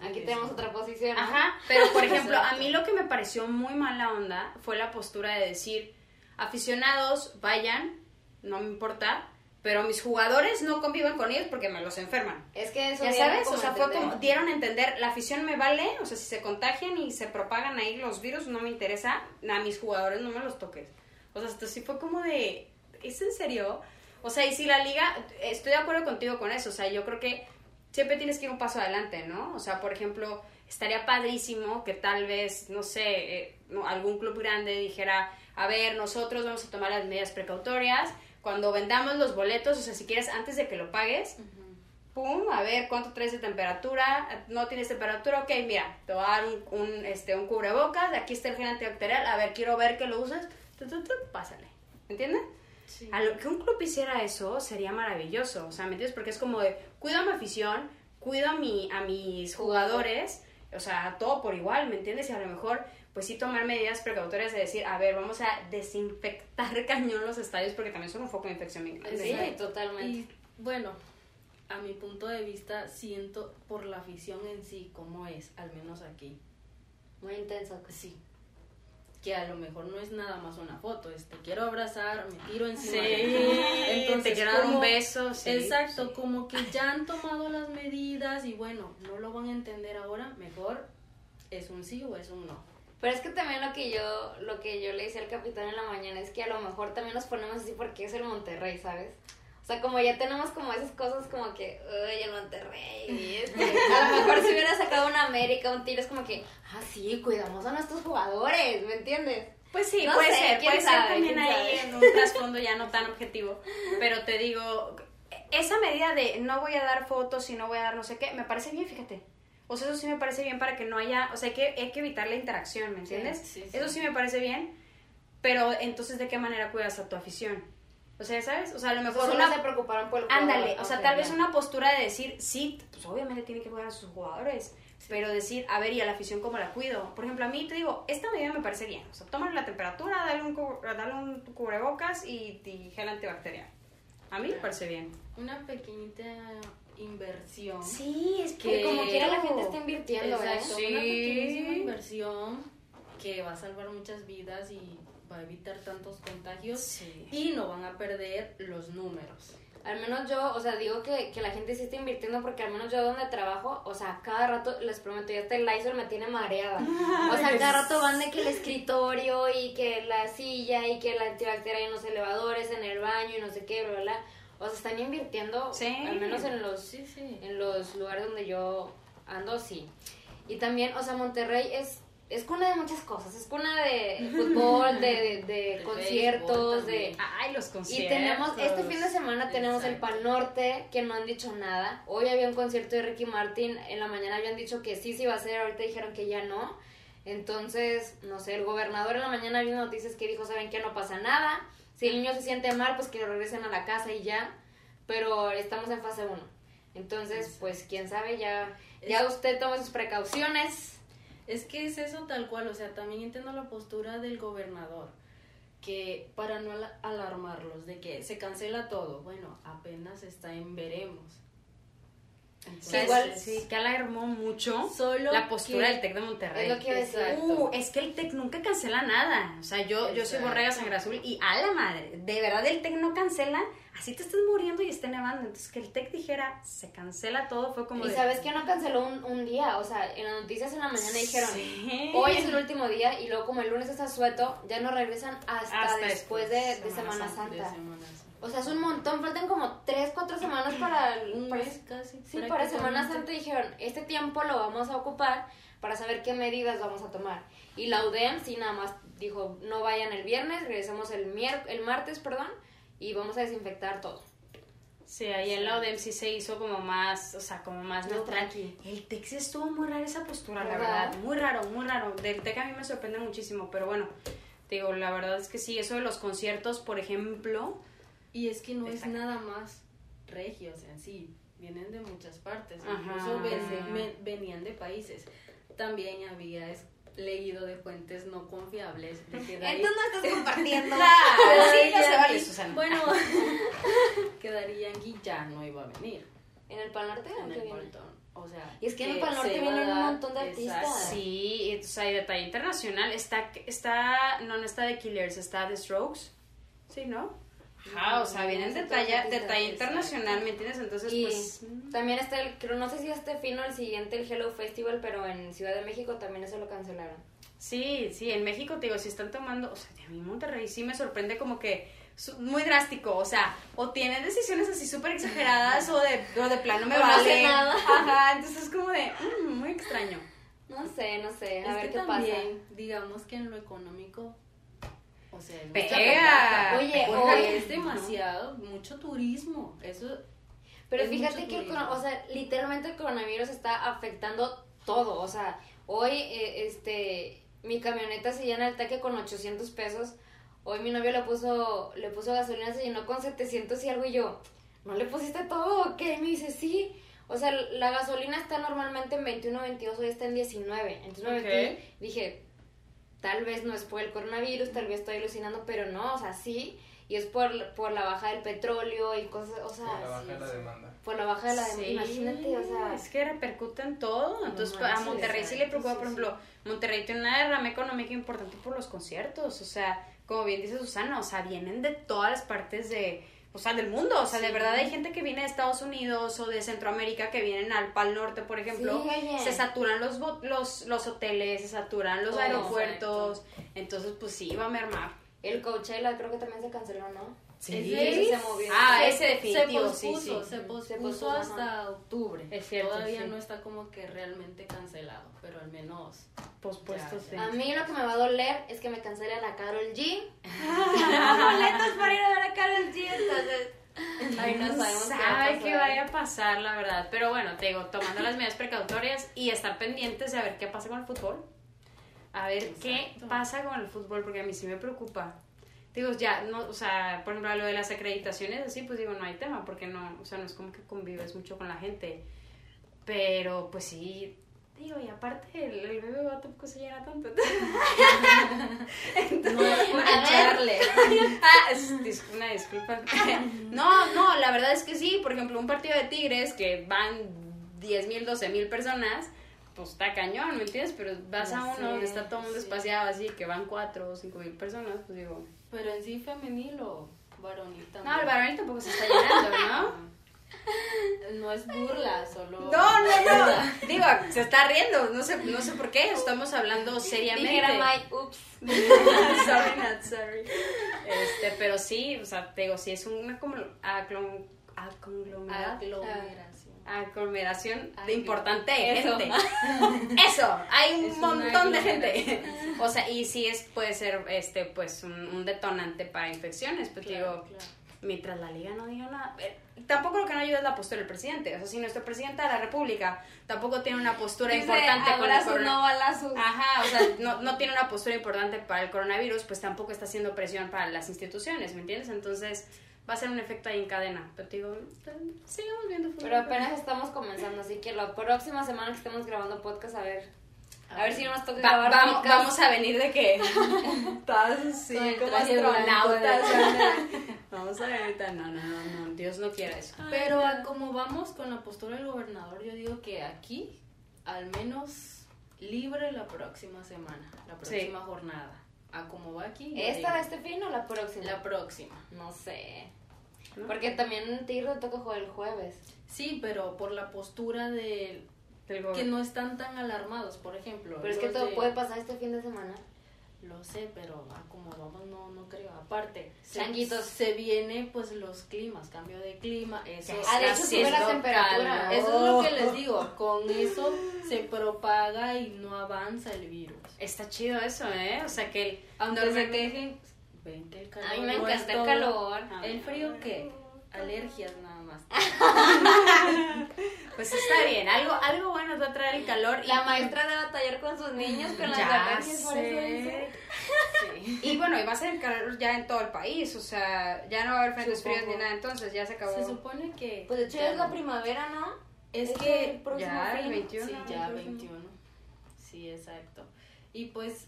C: aquí tenemos otra posición. ¿no?
B: Ajá, pero por *laughs* ejemplo, a mí lo que me pareció muy mala onda fue la postura de decir, aficionados, vayan, no me importa, pero mis jugadores no conviven con ellos porque me los enferman.
C: Es que eso
B: Ya sabes, o sea, fue como, dieron a entender, la afición me vale, o sea, si se contagian y se propagan ahí los virus, no me interesa, a mis jugadores no me los toques. O sea, esto sí fue como de, ¿es en serio? O sea, y si la liga, estoy de acuerdo contigo con eso, o sea, yo creo que siempre tienes que ir un paso adelante, ¿no? O sea, por ejemplo, estaría padrísimo que tal vez, no sé, eh, algún club grande dijera, a ver, nosotros vamos a tomar las medidas precautorias, cuando vendamos los boletos, o sea, si quieres, antes de que lo pagues, pum, a ver cuánto traes de temperatura, no tienes temperatura, ok, mira, te voy a dar un, un, este, un cubrebocas, aquí está el gel antibacterial, a ver, quiero ver que lo uses, pásale, ¿me entiendes?
D: Sí.
B: A lo que un club hiciera eso sería maravilloso, o sea, ¿me entiendes? Porque es como de, cuido a mi afición, cuido a, mi, a mis jugadores, o sea, todo por igual, ¿me entiendes? Y a lo mejor, pues sí tomar medidas precautorias de decir, a ver, vamos a desinfectar *laughs* cañón los estadios porque también son un foco de infección bien grande.
C: Sí,
D: Exacto.
C: totalmente.
D: Y bueno, a mi punto de vista, siento por la afición en sí, como es, al menos aquí.
C: Muy intenso.
D: Sí. Que a lo mejor no es nada más una foto, es te quiero abrazar, me tiro encima
B: Sí.
D: Entonces,
B: te quiero dar un beso, sí,
D: exacto,
B: sí.
D: como que ya han *laughs* tomado las medidas y bueno, no lo van a entender ahora, mejor es un sí o es un no.
C: Pero es que también lo que yo lo que yo le decía al capitán en la mañana es que a lo mejor también nos ponemos así porque es el Monterrey, ¿sabes? O sea, como ya tenemos como esas cosas como que, uy, el Monterrey. *laughs* este, a lo mejor si hubiera sacado una América, un tiro, es como que, ah, sí, cuidamos a nuestros jugadores, ¿me entiendes?
B: Pues sí,
C: No
B: puede
C: sé,
B: ser, puede
C: sabe,
B: ser también ahí en un trasfondo ya no tan objetivo. Pero te digo, esa medida de no voy a dar fotos y no voy a dar no sé qué, me parece bien, fíjate. O sea, eso sí me parece bien para que no haya, o sea, hay que, hay que evitar la interacción, ¿me entiendes?
D: sí, sí.
B: Eso sí me parece bien, pero entonces, ¿de qué manera cuidas a tu afición? O sea, ¿sabes? O sea, a lo mejor
C: Solo
B: una...
C: se preocuparon por el
B: Ándale,
C: jugador.
B: o sea, tal vez una postura de decir, sí, pues obviamente tiene que cuidar a sus jugadores, pero decir, a ver, ¿y a la afición cómo la cuido? Por ejemplo, a mí te digo, esta medida me parece bien, o sea, tómale la temperatura, dale un, cu- dale un cubrebocas y, y gel antibacterial. A mí me parece bien.
D: Una pequeñita inversión.
B: Sí, es
C: Que como quiera la gente está invirtiendo, ¿verdad?
D: Exacto,
B: Sí.
D: una pequeñísima inversión que va a salvar muchas vidas y va a evitar tantos contagios
B: Sí.
D: y no van a perder los números.
C: Al menos yo, o sea, digo que, que la gente sí está invirtiendo porque al menos yo donde trabajo, o sea, cada rato, les prometo, ya hasta el Lysol me tiene mareada. *laughs* O sea, cada rato van de que el escritorio y que la silla y que la antibacterial en los elevadores, en el baño y no sé qué, bla, bla. O sea, están invirtiendo,
B: Sí.
C: al menos en los,
D: sí.
C: en los lugares donde yo ando, sí. Y también, o sea, Monterrey es, es cuna de muchas cosas. Es cuna de *laughs* fútbol, de, de, conciertos, de...
B: Ay, los
C: Y
B: conciertos.
C: tenemos, este fin de semana tenemos el. Pal Norte, que no han dicho nada. Hoy había un concierto de Ricky Martin, en la mañana habían dicho que sí, sí iba a ser, ahorita dijeron que ya no. Entonces, no sé, el gobernador en la mañana vio noticias que dijo, ¿saben qué? No pasa nada. Si el niño se siente mal, pues que lo regresen a la casa y ya. Pero estamos en fase 1. Entonces, pues, quién sabe, ya, ya usted toma sus precauciones.
D: Es que es eso tal cual, o sea, también entiendo la postura del gobernador, que para no ala- alarmarlos de que se cancela todo, bueno, apenas está en veremos.
B: ¿Sabes?
C: igual-
B: sí, que alarmó mucho
D: Solo
B: la postura del TEC de Monterrey.
C: Es lo que iba a decir.
D: Exacto.
B: Uh, es que el TEC nunca cancela nada. O sea, yo, yo soy borrega sangre azul y a la madre. De verdad, el TEC no cancela. Así te estás muriendo y está nevando. Entonces, que el TEC dijera, se cancela todo, fue como
C: Y
B: de.
C: sabes que no canceló un, un día, o sea, en las noticias en la mañana dijeron,
B: Sí.
C: hoy es el *laughs* último día y luego como el lunes está sueto, ya no regresan hasta,
B: Hasta
C: después
B: después,
C: de, de
B: Semana
C: Semana
B: Santa,
C: Santa.
D: De Semana Santa.
C: O sea, es un montón, faltan como 3, 4 semanas *clears throat* para...
D: Un mes casi.
C: sí, para Semana. Santa dijeron, este tiempo lo vamos a ocupar para saber qué medidas vamos a tomar. Y la UDEM sí nada más dijo, no vayan el viernes, regresamos el, mier el martes, perdón, y vamos a desinfectar todo.
B: Sí, ahí en la ODEM sí se hizo como más, o sea, como más neutral.
C: tranqui.
B: El TEC sí estuvo muy rara esa postura, la
C: ¿Verdad?
B: verdad. Muy raro, muy raro. Del TEC a mí me sorprende muchísimo, pero bueno, digo, la verdad es que sí, eso de los conciertos, por ejemplo,
D: Y es que no es nada más regios en sí, vienen de muchas partes,
B: Ajá.
D: incluso ven- venían de países. También había es- leído de fuentes no confiables de que Daddy-
C: Entonces no estás *laughs* compartiendo.
B: sí, no se vale, Susana.
D: Bueno, *laughs* *laughs* que Yankee ya no iba a venir
C: ¿En el Pal Norte?
D: en
C: ¿O qué
D: el? Paltón. O sea,
C: Y es que en el Pal Norte vienen un montón de artistas.
D: Exacto.
B: Sí, y, o sea, y de talla internacional. Está, está, no, no está de Killers, está de Strokes. Sí, ¿no? Ajá, o sea,
C: No,
B: vienen de talla, de talla internacional, ¿me entiendes? Entonces,
C: Y
B: pues...
C: también está el, creo, no sé si este fin o el siguiente, el Hello Festival, pero en Ciudad de México también eso lo cancelaron.
B: Sí, sí, en México, te digo, si están tomando, o sea, a mí Monterrey sí me sorprende como que muy drástico, o sea, o tienen decisiones así súper exageradas o de, o de plano me
C: O no
B: vale.
C: hacen nada.
B: Ajá, entonces es como de, mm, muy extraño.
C: No sé, no sé, a
D: Es
C: ver
D: que
C: qué
D: también, digamos que en lo económico, o sea, es mucha
C: Oye, oye,
D: es demasiado, mucho turismo, eso.
C: Pero
D: es
C: fíjate que, el o sea, literalmente el coronavirus está afectando todo. O sea, hoy, eh, este, mi camioneta se llena el taque con 800 pesos. Hoy mi novio le puso, le puso gasolina, se llenó con 700 y algo y yo, ¿no le pusiste todo o qué? Y me dice, sí. O sea, la gasolina está normalmente en 21, 22, hoy está en 19. Entonces me metí, dije, tal vez no es por el coronavirus, tal vez estoy alucinando, pero no, o sea, sí. y es por, por la baja del petróleo y cosas, o sea,
E: La baja de la demanda.
C: por la baja de la
B: Sí,
C: imagínate, o sea,
B: es que repercute en todo. Entonces, a Monterrey sí le
D: exacto,
B: preocupa,
D: sí,
B: por
D: sí.
B: ejemplo, Monterrey tiene una derrama económica importante por los conciertos. O sea, como bien dice Susana, o sea, vienen de todas las partes de, o sea, del mundo. O sea, de verdad hay gente que viene de Estados Unidos o de Centroamérica que vienen al Pal Norte, por ejemplo.
C: Sí,
B: se saturan los, los, los hoteles, se saturan los aeropuertos. Entonces, pues sí, va a mermar.
C: El Coachella creo que también se canceló, ¿no?
B: Sí.
C: Ese se movió.
B: Ah,
D: Se-
B: ese definitivo,
D: se
B: sí,
D: pospuso,
B: sí.
D: Se pospuso,
C: Se pospuso,
D: hasta octubre.
B: Es cierto,
D: Todavía
B: sí.
D: no está como que realmente cancelado, pero al menos.
B: Pospuesto,
D: Ya,
B: sí.
C: A mí lo que me va a doler es que me cancelen a Carol G. *laughs* Boletos para ir a ver a Carol G, entonces... Ay, no sabemos qué va a
B: sabe que vaya a pasar, la verdad. Pero bueno, te digo, tomando las medidas precautorias y estar pendientes de a ver qué pasa con el fútbol. A ver qué
D: Exacto.
B: pasa con el fútbol, porque a mí sí me preocupa. Digo, ya, no, o sea, por ejemplo, lo de las acreditaciones, así, pues digo, no hay tema, porque no, o sea, no es como que convives mucho con la gente. Pero, pues sí, digo, y aparte, el, el BBVA tampoco se llena tanto. *laughs*
D: No es por
C: A ver.
D: echarle. *laughs*
B: Ah, es- dis- una disculpa. *laughs* No, no, la verdad es que sí. Por ejemplo, un partido de Tigres que van 10 mil, 12 mil personas, pues está cañón, ¿me entiendes? Pero vas a uno
C: sé,
B: donde está todo el mundo
D: sí.
B: espaciado así, que van 4 o 5 mil personas, pues digo.
D: Pero en sí femenil o varonil también.
B: No, el varonil tampoco se está llenando, ¿no? *laughs*
D: No es burla, solo.
B: No, no, no. Digo, se está riendo, no sé, no sé por qué, estamos hablando seriamente.
C: Dijera Mike, ups. *laughs*
B: sorry, not sorry. Este, pero sí, o sea, te digo, sí es una como aclon- aconglomerado.
D: Aglomeración.
B: de importante
C: Eso.
B: gente. Eso, *laughs* hay un
D: Es
B: montón de gente. O sea, y sí es puede ser este pues un, un detonante para infecciones, pues
D: Claro,
B: digo,
D: claro.
B: mientras la liga no diga nada. eh, Tampoco lo que no ayuda es la postura del presidente. O sea, si nuestro presidente de la República tampoco tiene una postura
C: Dice,
B: importante con el corona-
C: no balazos.
B: Ajá, o sea, no, no tiene una postura importante para el coronavirus, pues tampoco está haciendo presión para las instituciones, ¿me entiendes? Entonces va a ser un efecto ahí en cadena. Pero te digo, sigamos viendo fútbol.
C: Pero apenas estamos comenzando, así que la próxima semana que estemos grabando podcast, a ver. A ver si no nos toca
B: Va-
C: grabar
B: vamos,
C: podcast.
B: vamos a venir de que *laughs* estás así como astronautas. vamos a ver ahorita, no, no, no, no, Dios no quiera eso.
D: Pero a como vamos con la postura del gobernador, yo digo que aquí, al menos libre la próxima semana, la
B: Sí.
D: próxima jornada. A como va aquí.
C: ¿Esta este fin o la próxima?
D: La próxima.
C: No sé.
B: ¿No?
C: Porque también Tigre le toca jugar el jueves.
D: Sí, pero por la postura de
B: Del
D: que no están tan alarmados, por ejemplo.
C: Pero es que todo
D: de-
C: puede pasar este fin de semana.
D: Lo sé, pero a como vamos no, no creo. Aparte, se,
C: Changuitos.
D: se viene pues los climas, cambio de clima, eso.
C: Ah, de hecho sube la temperatura.
D: Eso es lo que les digo, con eso se propaga y no avanza el virus.
B: Está chido eso, ¿eh? O sea que el...
D: Aunque se quejen, el calor
C: A mí me
D: no
C: encanta el calor.
D: ¿El frío qué? Alergias nada más. *laughs*
B: Pues está bien, algo, algo bueno te va a traer el calor. y-
C: La maestra de batallar con sus niños con las
B: Ya
C: alergias, por eso dice.
B: sé.
D: Sí. *laughs*
B: Y bueno, y va a ser el calor ya en todo el país, o sea, ya no va a haber frentes
D: Supongo.
B: fríos ni nada, entonces ya se acabó.
D: Se supone que...
C: Pues de hecho ya es la primavera, ¿no?
D: Es
C: Es
D: que
C: el próximo
B: ya, el
C: fin.
B: 21.
D: Sí,
B: ¿no?
D: ya
B: El próximo.
D: 21. Sí, exacto. Y pues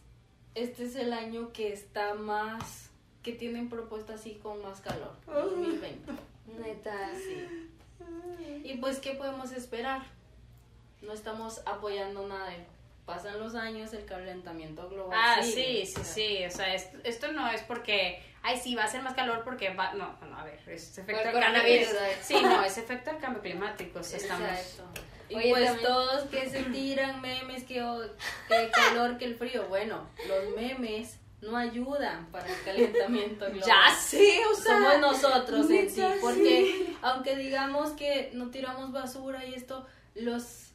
D: este es el año que está más, que tienen propuesta así con más calor, 2020.
C: Neta, sí.
D: Y pues, ¿qué podemos esperar? No estamos apoyando nada. Pasan los años, el calentamiento global.
B: Ah,
D: sigue.
B: sí, sí, sí, o sea, esto, esto no es porque, ay, sí, va a ser más calor porque va, no, no, a ver, es efecto del cambio
C: coronavirus.
B: Sí, no, es efecto del cambio climático, o sea, estamos...
D: Exacto. Y
C: Oye,
D: pues
C: también-
D: todos que *clears throat* se tiran memes que, oh, que el calor, que el frío. Bueno, los memes no ayudan para el calentamiento *laughs* global.
B: Ya sé, o sea...
D: somos nosotros en sí, porque aunque digamos que no tiramos basura y esto, los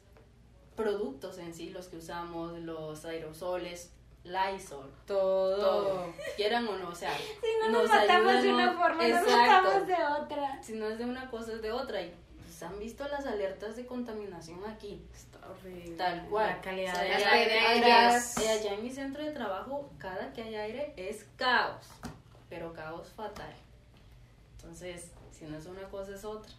D: productos en sí, los que usamos, los aerosoles, Lysol,
B: Todo.
D: todo, quieran o no, o sea, *laughs*
C: Si no nos, matamos de una forma, nos matamos de otra.
D: Si no es de una cosa es de otra y han visto las alertas de contaminación aquí.
B: Está horrible.
D: Tal cual.
B: La calidad
D: O sea,
C: ya ya-
D: Eh, allá en mi centro de trabajo, cada que hay aire es caos, pero caos fatal. Entonces, si no es una cosa es otra.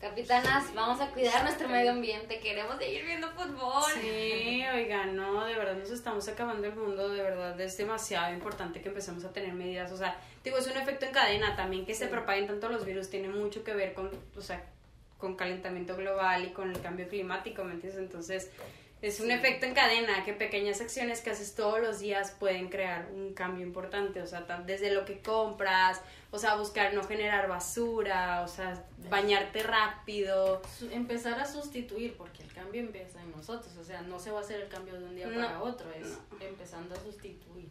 C: Capitanas, vamos a cuidar nuestro medio ambiente, queremos seguir viendo fútbol.
B: Sí, oigan, no, de verdad nos estamos acabando el mundo, de verdad es demasiado importante que empecemos a tener medidas, o sea, digo, es un efecto en cadena también que se propaguen tanto los virus, tiene mucho que ver con, o sea, con calentamiento global y con el cambio climático, ¿me entiendes? Entonces, es un efecto en cadena, que pequeñas acciones que haces todos los días pueden crear un cambio importante, o sea, desde lo que compras, o sea, buscar no generar basura, o sea, bañarte rápido.
D: Empezar a sustituir, porque el cambio empieza en nosotros, o sea, no se va a hacer el cambio de un día
B: No,
D: para otro, es empezando a sustituir.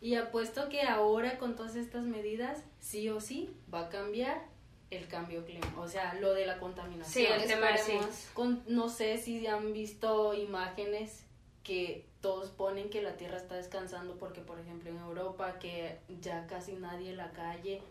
D: Y apuesto que ahora con todas estas medidas, sí o sí, va a cambiar el cambio climático, o sea, lo de la contaminación.
B: Sí, el tema, sí.
D: Con- no sé si han visto imágenes que todos ponen que la Tierra está descansando porque, por ejemplo, en Europa, que ya casi nadie en la calle,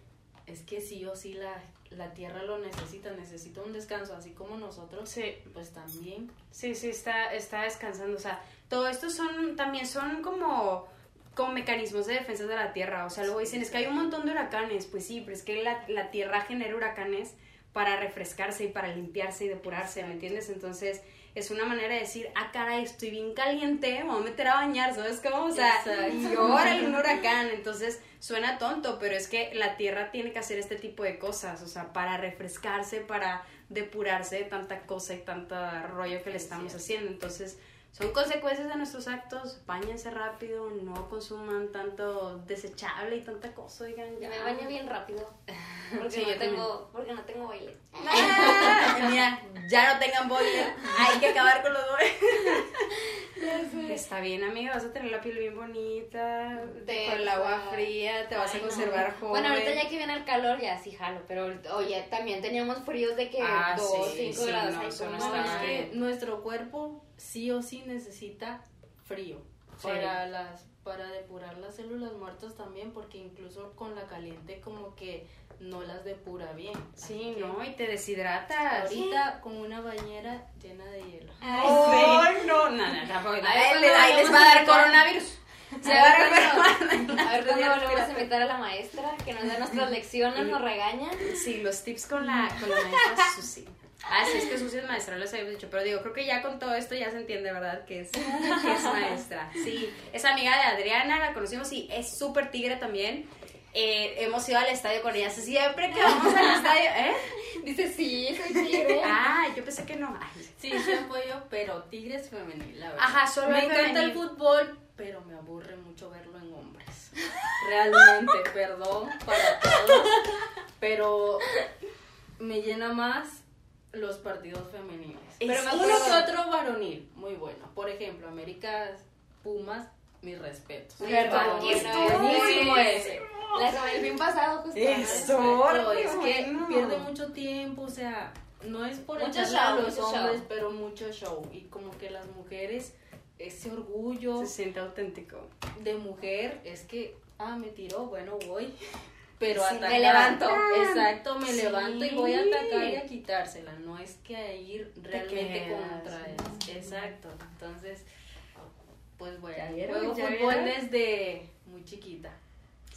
D: es que sí o sí la, la Tierra lo necesita, necesita un descanso, así como nosotros,
B: Sí.
D: pues también.
B: Sí, sí, está, está descansando. O sea, todo esto son, también son como, como mecanismos de defensa de la tierra. O sea, luego dicen, es que hay un montón de huracanes. Pues sí, pero es que la, la tierra genera huracanes para refrescarse y para limpiarse y depurarse, ¿me entiendes? Entonces, es una manera de decir, ah, caray, estoy bien caliente, me voy a meter a bañar, ¿sabes cómo? O sea, y órale, un huracán. Entonces, suena tonto, pero es que la tierra tiene que hacer este tipo de cosas, o sea, para refrescarse, para depurarse de tanta cosa y tanta rollo que le estamos haciendo. Entonces, son consecuencias de nuestros actos. Báñense rápido, no consuman tanto desechable y tanta cosa, oigan.
C: Yo
B: ya.
C: me baño bien rápido. Porque,
B: Sí,
C: no,
B: yo
C: tengo, porque no tengo baile.
B: Ah, *laughs* mira, ya no tengan boiler. *laughs* Hay que acabar con los boilers. *laughs* Está bien, amiga, vas a tener la piel bien bonita, con el agua fría, te vas
C: Ay,
B: a
C: no.
B: conservar joven.
C: Bueno, ahorita ya que viene el calor, ya sí jalo. Pero oye, también teníamos fríos de que
B: Ah,
C: 2,
B: sí,
C: 5
B: sí,
C: grados.
B: no, eso no
C: ¿cómo
D: No,
B: está
D: es que nuestro cuerpo sí o sí necesita frío
B: Sí.
D: para las para depurar las células muertas también porque incluso con la caliente como que no las depura bien.
B: Sí,
D: Así
B: no, y te deshidratas.
D: Ahorita con una bañera llena de hielo.
B: Ay, no, no, no, tampoco. Ahí
C: cuando
B: les- ahí les va a dar coronavirus. Se
C: A
B: va a
C: ver, cuando- a ver cuándo volvemos a invitar a la maestra que nos da nuestras lecciones, nos regaña.
B: Sí, los tips con la, con la maestra Susi. Ah, sí, es que Susi es maestra, les habíamos dicho. Pero digo, creo que ya con todo esto ya se entiende, ¿verdad? Que es, que es maestra. Sí, es amiga de Adriana, la conocimos y es súper tigre también. Eh, hemos ido al estadio con ella. Siempre que vamos al estadio, ¿eh?
C: Dice, sí, soy tigre.
B: Ah, yo pensé que no. Ay,
D: Sí, sí apoyo, pero Tigres femenil, la verdad.
B: Ajá, solo
D: Me encanta el fútbol, pero me aburre mucho verlo en hombres. Realmente, *laughs* perdón para todos, pero me llena más los partidos femeniles.
B: Es
D: Pero me
B: uno
D: que otro varonil, muy bueno. Por ejemplo, América Pumas, mis respetos.
B: ¿Verdad?
C: que
D: Buenísimo ese. *laughs*
C: La semana- el fin pasado, justo.
B: Eso.
D: Pero es que pierde mucho tiempo, o sea, no es por
C: Mucho
D: echarle a
C: show,
D: los
C: mucho
D: hombres,
C: show.
D: pero mucho show. Y como que las mujeres, ese orgullo
B: Se siente auténtico.
D: de mujer es que, ah, me tiró, bueno, voy. *laughs* Pero
C: Sí,
D: atacar.
C: me levanto.
D: Exacto, me
B: Sí.
D: levanto y voy a atacar y a quitársela. No es que a ir realmente contra él. Exacto. Entonces, pues bueno, juego
B: ¿Ya
D: fútbol desde muy chiquita.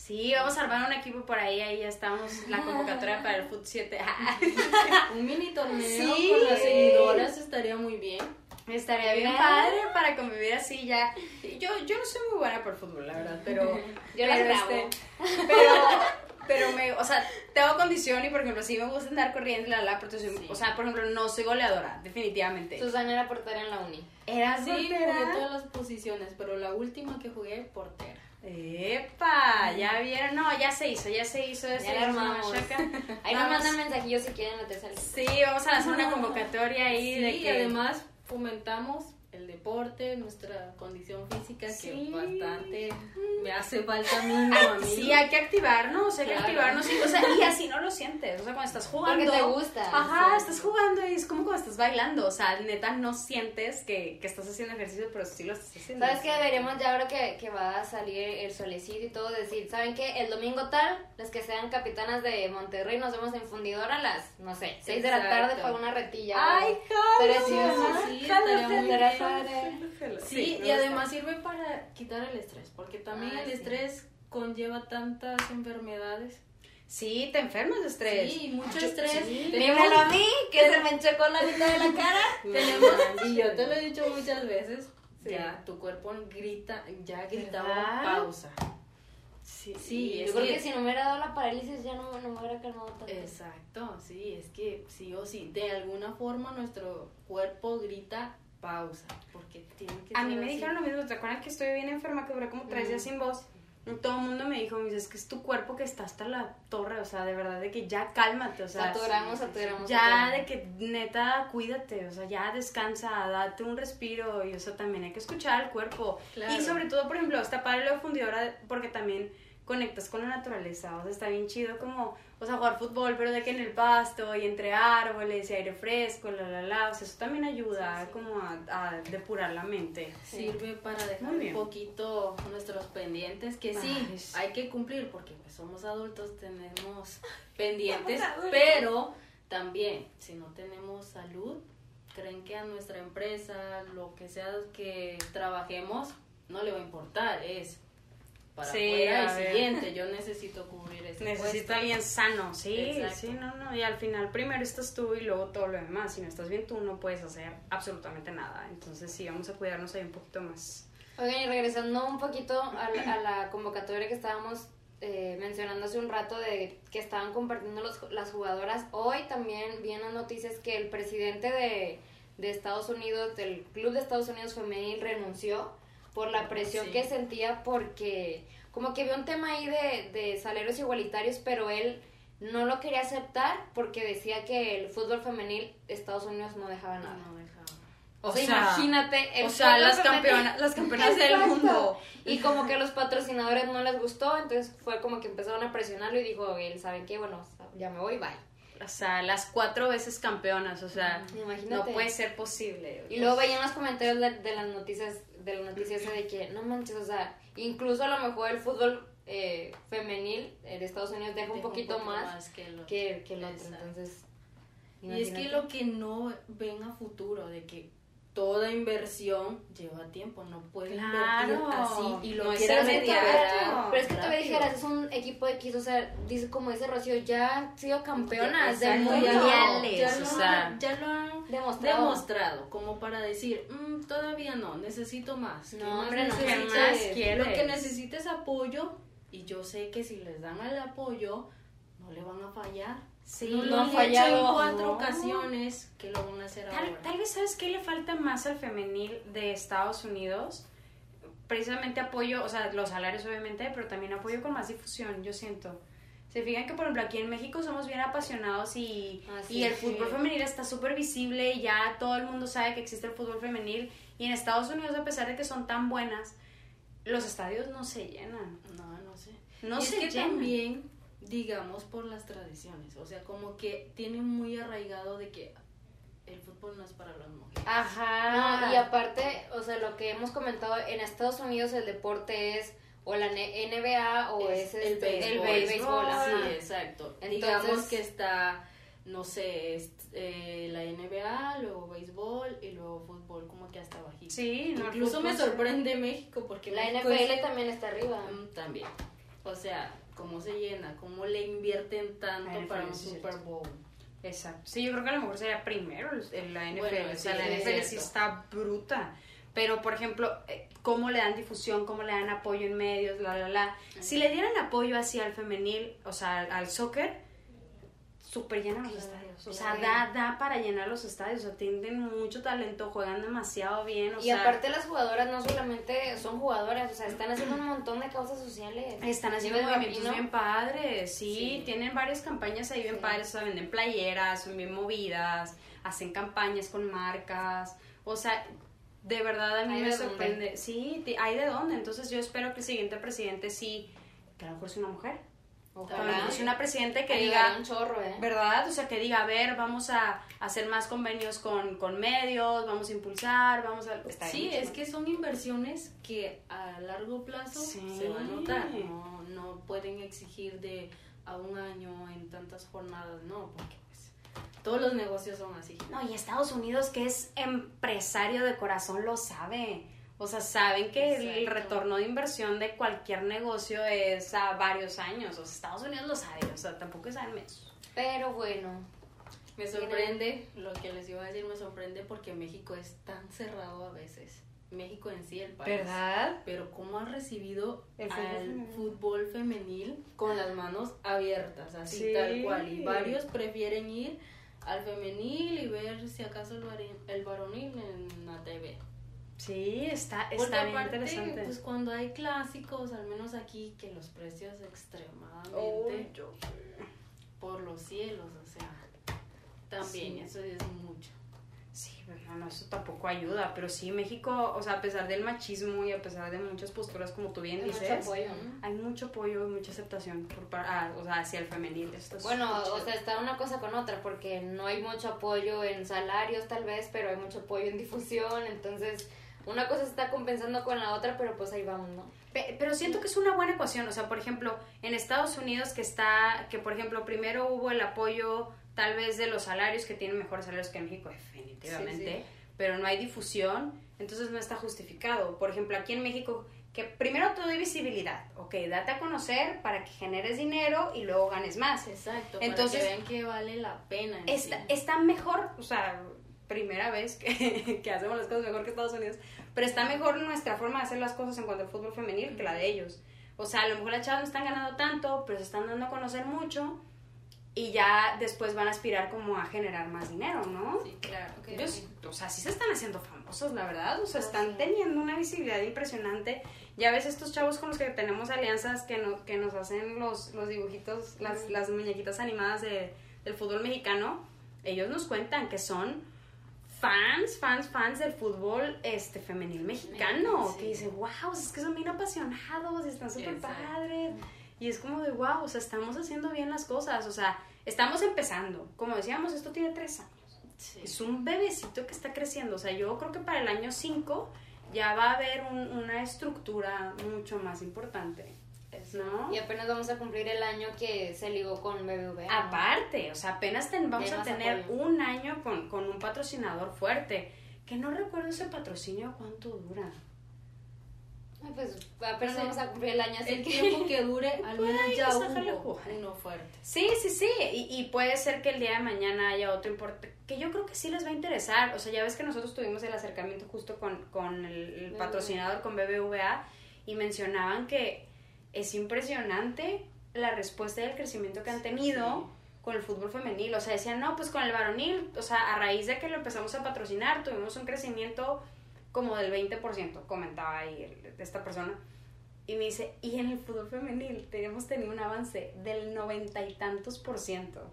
B: Sí, vamos a armar un equipo por ahí, ahí ya estamos, la convocatoria para el Foot 7. *laughs*
D: Un mini torneo
B: Sí.
D: con las seguidoras estaría muy bien.
B: Estaría bien padre para convivir así ya. Yo, yo no soy muy buena por fútbol, la verdad, pero... *laughs*
C: Yo las
B: pero, este, pero, pero me, o sea, tengo condición y por ejemplo, sí me gusta andar corriendo, la, la,
D: Sí.
B: o sea, por ejemplo, no soy goleadora, definitivamente.
C: Susana era portera en la uni.
B: ¿Eras
D: Sí,
B: portera?
D: jugué todas las posiciones, pero la última que jugué, portera.
B: Epa, ya vieron, no, ya se hizo, ya se hizo eso.
C: Ya la armamos. *laughs* Ahí nos mandan mensajillos si quieren meterse al
B: Sí, vamos a lanzar una *laughs* convocatoria ahí
D: Sí,
B: de
D: y
B: que...
D: además fomentamos el deporte, nuestra condición física,
B: Sí.
D: que bastante me hace falta a mí, a mí.
B: Sí, hay que activarnos, hay que
D: Claro.
B: activarnos. Y, o sea, y así no lo sientes. O sea, cuando estás jugando.
C: Porque te gusta.
B: Ajá,
C: Sí.
B: estás jugando y es como cuando estás bailando. O sea, neta, no sientes que, que estás haciendo ejercicio, pero sí lo estás haciendo.
C: ¿Sabes qué? Deberíamos ya ahora que, que va a salir el solecito y todo decir, ¿saben qué? El domingo tal, las que sean capitanas de Monterrey nos vemos en Fundidora a las, no sé, 6 de la tarde para una retilla.
B: Ay,
C: Pero
B: jalo.
C: sí,
D: sí,
C: padre.
D: Sí,
B: me
D: y
B: gusta.
D: además sirve para quitar el estrés, porque también
C: Ah,
D: el
C: sí.
D: estrés conlleva tantas enfermedades.
B: Sí, te enfermas de estrés.
D: Sí, mucho estrés.
C: Dímelo a mí, que se me enchecó la mitad de la *laughs* cara.
D: Tenemos, *laughs* y yo te lo he dicho muchas veces,
B: Sí.
D: ya tu cuerpo grita, ya gritaba
B: ¿Verdad?
D: pausa.
B: Sí,
D: Sí,
C: Yo
D: es
C: creo
D: que-
C: que si no me hubiera dado la parálisis ya no, no me hubiera calmado tanto.
D: Exacto, sí, es que sí o sí, de alguna forma nuestro cuerpo grita pausa, porque tiene que
B: A mí me
D: así.
B: dijeron lo mismo, ¿te acuerdas que estoy bien enferma, que duré como tres días sin voz? Y todo el mundo me dijo, me dice, es que es tu cuerpo que está hasta la torre, o sea, de verdad, de que ya cálmate, o sea,
C: Saturamos, saturamos.
B: ya
C: saturamos.
B: de que neta cuídate, o sea, ya descansa, date un respiro y o sea, también hay que escuchar al cuerpo.
D: Claro.
B: Y sobre todo, por ejemplo, está padre lo de fundidora porque también conectas con la naturaleza, o sea, está bien chido como, o sea, jugar fútbol, pero de que en el pasto y entre árboles y aire fresco, la, la, la, o sea, eso también ayuda como a, a depurar la mente.
D: Sirve para dejar un poquito nuestros pendientes, que sí,
B: Ay, sí.
D: hay que cumplir, porque pues somos adultos, tenemos *laughs* pendientes, pero también, si no tenemos salud, creen que a nuestra empresa, lo que sea que trabajemos, no le va a importar, es para
B: Sí,
D: siguiente, yo necesito cubrir ese
B: Necesito a alguien sano, sí,
D: Exacto.
B: sí, no, no, y al final primero estás tú y luego todo lo demás, si no estás bien tú no puedes hacer absolutamente nada, entonces sí, vamos a cuidarnos ahí un poquito más.
C: Oigan, y regresando un poquito a la, a la convocatoria que estábamos eh, mencionando hace un rato de que estaban compartiendo los- las jugadoras, hoy también vi en las noticias que el presidente de, de Estados Unidos, del Club de Estados Unidos Femenil, renunció por la presión
D: Sí.
C: que sentía porque como que vio un tema ahí de, de salarios igualitarios, pero él no lo quería aceptar porque decía que el fútbol femenil Estados Unidos no dejaba nada.
D: No dejaba.
C: O sea, imagínate. el
B: o sea,
C: fútbol
B: las
C: femenil.
B: campeonas, las campeonas del mundo.
C: Y como que a los patrocinadores no les gustó, entonces fue como que empezaron a presionarlo y dijo, él, ¿saben qué? Bueno, ya me voy, bye.
B: O sea, las cuatro veces campeonas, o sea,
C: Imagínate.
B: no puede ser posible.
C: Y luego veían los comentarios de, de las noticias, de las noticias de que, no manches, o sea, incluso a lo mejor el fútbol eh, femenil de Estados Unidos deja un
D: Deja
C: poquito más,
D: que el otro.
C: que, que el otro, entonces...
D: Y es que
C: imagínate.
D: lo que no ven a futuro, de que toda inversión lleva tiempo, no pueden
B: Claro.
D: invertir así y lo
B: No es
D: quieren
C: Pero es que
B: inmediato.
C: todavía-
D: mediar
C: pero es que todavía
D: rápido.
C: dijeras, es un equipo X, o sea, dice, como dice Rocío, ya han sido campeonas
D: lo-
B: mundiales,
D: ya
B: o
D: lo,
B: sea.
D: han- ya lo han
C: Demostrado.
D: demostrado, como para decir, "Mm, todavía no, necesito más. ¿Qué
C: No,
D: más
C: hombre, no,
B: más quieres?
D: Lo que necesites apoyo, y yo sé que si les dan el apoyo, no le van a fallar.
B: Sí,
D: no,
C: no han
D: hecho en
C: fallado.
D: cuatro
B: No.
D: ocasiones, que lo van a hacer
B: Tal,
D: ahora.
B: tal vez sabes qué le falta más al femenil de Estados Unidos. Precisamente apoyo, o sea, los salarios obviamente, pero también apoyo con más difusión, yo siento. Se fijan que, por ejemplo, aquí en México somos bien apasionados y, y el
C: sí.
B: fútbol femenil está súper visible y ya todo el mundo sabe que existe el fútbol femenil. Y en Estados Unidos, a pesar de que son tan buenas, los estadios no se llenan.
D: No, no sé.
B: No
D: Y
B: se
D: es que
B: llenan.
D: también, digamos, por las tradiciones. O sea, como que tienen muy arraigado de que el fútbol no es para las mujeres.
B: Ajá.
C: No, y aparte, o sea, lo que hemos comentado, en Estados Unidos el deporte es o la NBA o es,
D: el
C: este,
D: béisbol.
C: el béisbol.
D: Sí, exacto.
C: Entonces-
D: Digamos que está, no sé, es, eh, la NBA, luego béisbol y luego fútbol, como que hasta bajito.
B: Sí, no,
D: Incluso me sorprende México porque
C: La
D: México
C: NFL
D: es-
C: también está arriba.
D: Mm, también. O sea, cómo se llena, cómo le invierten tanto
B: La
D: para un Super. Bowl.
B: Exacto. Sí, yo creo que a lo mejor sería primero la NFL.
D: Bueno,
B: o sea,
D: sí,
B: la
D: es
B: NFL sí está bruta. Pero, por ejemplo, eh, cómo le dan difusión, cómo le dan apoyo en medios, la, la, la. Si le dieran apoyo así al femenil, o sea, al, al soccer, súper llenan los estadios. O sea, da, da para llenar los estadios. O sea, tienen mucho talento, juegan demasiado bien. O
C: Y
B: sea,
C: aparte las jugadoras no solamente son jugadoras, o sea, están haciendo un montón de causas sociales.
B: Están haciendo movimientos bien padres, sí,
D: Sí.
B: tienen varias campañas ahí bien
C: Sí.
B: padres, o sea, venden playeras, son bien movidas, hacen campañas con marcas, o sea, de verdad a mí me
C: de dónde.
B: sorprende, sí, hay de dónde, entonces yo espero que el siguiente presidente sí, que a lo mejor sea una mujer,
C: Ojalá.
B: sea una presidente que diga,
C: un chorro, ¿eh?
B: ¿verdad? O sea, que diga, a ver, vamos a hacer más convenios con, con medios, vamos a impulsar, vamos a... estaría
D: Sí, es que son inversiones que a largo plazo
B: Sí.
D: se van a notar. No, no pueden exigir de a un año en tantas jornadas, no, porque pues todos los negocios son así.
B: No, y Estados Unidos, que es empresario de corazón, lo sabe. O sea, saben que el retorno de inversión de cualquier negocio es a varios años. O sea, Estados Unidos lo sabe, o sea, tampoco saben menos.
C: Pero bueno,
D: Me sorprende, lo que les iba a decir me sorprende porque México es tan cerrado a veces. México en sí, el país.
B: ¿Verdad?
D: Pero cómo han recibido
B: El fútbol
D: al
B: femenil.
D: fútbol femenil con las manos abiertas, así
B: Sí.
D: tal cual. Y varios prefieren ir al femenil y ver si acaso el, vari- el varonil en la TV.
B: Sí, está,
D: Porque
B: está bien
D: aparte,
B: interesante.
D: pues cuando hay clásicos, al menos aquí, que los precios extremadamente
B: Uy, yo-
D: por los cielos, o sea, también
B: Sí.
D: eso es mucho.
B: Sí, bueno, no, eso tampoco ayuda, pero sí, México, o sea, a pesar del machismo y a pesar de muchas posturas, como tú bien
C: hay mucho
B: dices,
C: apoyo.
B: hay mucho apoyo y mucha aceptación por, ah, o sea, hacia el femenil. Esto es
C: Bueno, o sea, está una cosa con otra, porque no hay mucho apoyo en salarios tal vez, pero hay mucho apoyo en difusión, entonces una cosa se está compensando con la otra, pero pues ahí vamos, ¿no?
B: Pe- Pero siento que es una buena ecuación, o sea, por ejemplo, en Estados Unidos que está, que por ejemplo, primero hubo el apoyo tal vez de los salarios, que tienen mejores salarios que en México, definitivamente,
D: Sí, sí.
B: pero no hay difusión, entonces no está justificado. Por ejemplo, aquí en México, que primero todo hay visibilidad, ok, date a conocer para que generes dinero y luego ganes más.
D: Exacto,
B: Entonces-
D: para que vean que vale la pena. en
B: Está,
D: sí.
B: está mejor, o sea, primera vez que, *laughs* que hacemos las cosas mejor que Estados Unidos, pero está mejor nuestra forma de hacer las cosas en cuanto al fútbol femenil que la de ellos. O sea, a lo mejor las chavas no están ganando tanto, pero se están dando a conocer mucho y ya después van a aspirar como a generar más dinero, ¿no?
D: Sí, claro.
B: Ellos, o sea, sí se están haciendo famosos, la verdad. O sea,
C: Oh,
B: están teniendo una visibilidad impresionante. Ya ves estos chavos con los que tenemos alianzas que, no, que nos hacen los, los dibujitos, las, las muñequitas animadas de, del fútbol mexicano. Ellos nos cuentan que son fans, fans, fans del fútbol este femenil mexicano.
D: Sí.
B: Que dicen, wow, es que son bien apasionados y están súper padres. Y es como de, wow, o sea, estamos haciendo bien las cosas. O sea, estamos empezando. Como decíamos, esto tiene tres años.
D: Sí.
B: Es un bebecito que está creciendo. O sea, yo creo que para el año 5 ya va a haber un- una estructura mucho más importante. ¿No?
C: Y apenas vamos a cumplir el año que se ligó con BBVA. ¿no?
B: Aparte, o sea, apenas ten- vamos a tener
C: apoyo.
B: un año con, con un patrocinador fuerte. Que no recuerdo ese patrocinio cuánto dura.
C: Ay, pues apenas
D: Sí.
C: vamos a cumplir el año, así
D: El
C: que...
D: tiempo que dure, *laughs* al menos ya hubo uno fuerte.
B: Sí, sí, sí. Y, y puede ser que el día de mañana haya otro importante. Que yo creo que sí les va a interesar. O sea, ya ves que nosotros tuvimos el acercamiento justo con, con el,
C: BBVA.
B: patrocinador, con BBVA, y mencionaban que es impresionante la respuesta y el crecimiento que han tenido con el fútbol femenil. O sea, decían, no, pues con el varonil, o sea, a raíz de que lo empezamos a patrocinar, tuvimos un crecimiento como del 20%, comentaba ahí el- esta persona. Y me dice, y en el fútbol femenil tenemos tenido un avance del noventa y tantos por ciento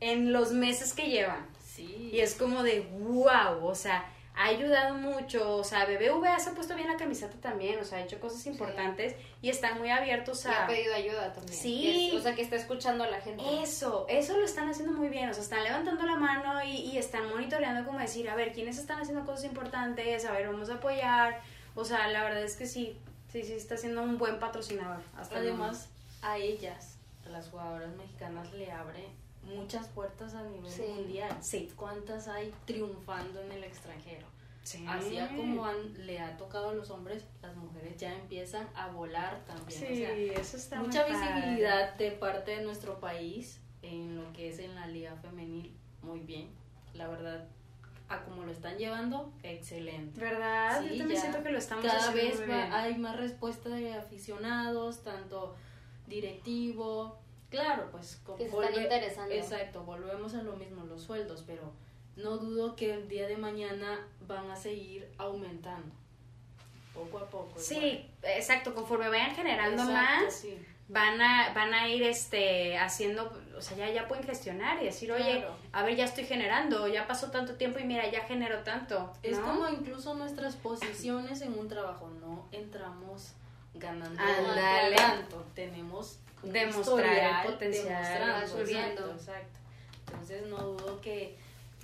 B: en los meses que llevan.
D: Sí.
B: Y es como de, wow, o sea, ha ayudado mucho, o sea, BBVA se ha puesto bien la camiseta también, o sea, ha hecho cosas importantes y están muy abiertos
C: Y ha
B: a...
C: pedido ayuda también.
B: Sí.
C: Es- o sea, que está escuchando a la gente.
B: Eso, eso lo están haciendo muy bien, o sea, están levantando la mano y, y están monitoreando como decir, a ver, ¿quiénes están haciendo cosas importantes? A ver, vamos a apoyar. O sea, la verdad es que sí, sí, sí, está siendo un buen patrocinador. Hasta.
D: Además, a ellas, a las jugadoras mexicanas, le abre muchas puertas a nivel
C: Sí.
D: mundial.
B: Sí.
D: ¿Cuántas hay triunfando en el extranjero?
B: Sí.
D: Así como han- le ha tocado a los hombres, las mujeres ya empiezan a volar también.
B: Sí,
D: O sea,
B: eso está
D: mucha
B: muy padre.
D: visibilidad de parte de nuestro país en lo que es en la liga femenil. Muy bien. La verdad, a como lo están llevando, excelente.
B: ¿Verdad?
D: Sí,
B: Yo también siento que lo estamos
D: Cada
B: haciendo
D: vez va- hay más respuesta de aficionados, tanto directivo. Claro, pues co-
C: Que se están interesando.
D: Exacto, volvemos a lo mismo, los sueldos, pero no dudo que el día de mañana van a seguir aumentando. Poco a poco.
B: Sí, exacto, conforme vayan generando
D: Exacto,
B: más,
D: sí.
B: van a, van a ir este haciendo, o sea, ya, ya pueden gestionar y decir, oye,
D: Claro.
B: a ver, ya estoy generando, ya pasó tanto tiempo y mira, ya genero tanto.
D: Es
B: ¿no?
D: como incluso nuestras posiciones en un trabajo, no entramos ganando tanto, tenemos
B: Demostrar el potencial,
C: subiendo.
D: Exacto, exacto. Entonces no dudo que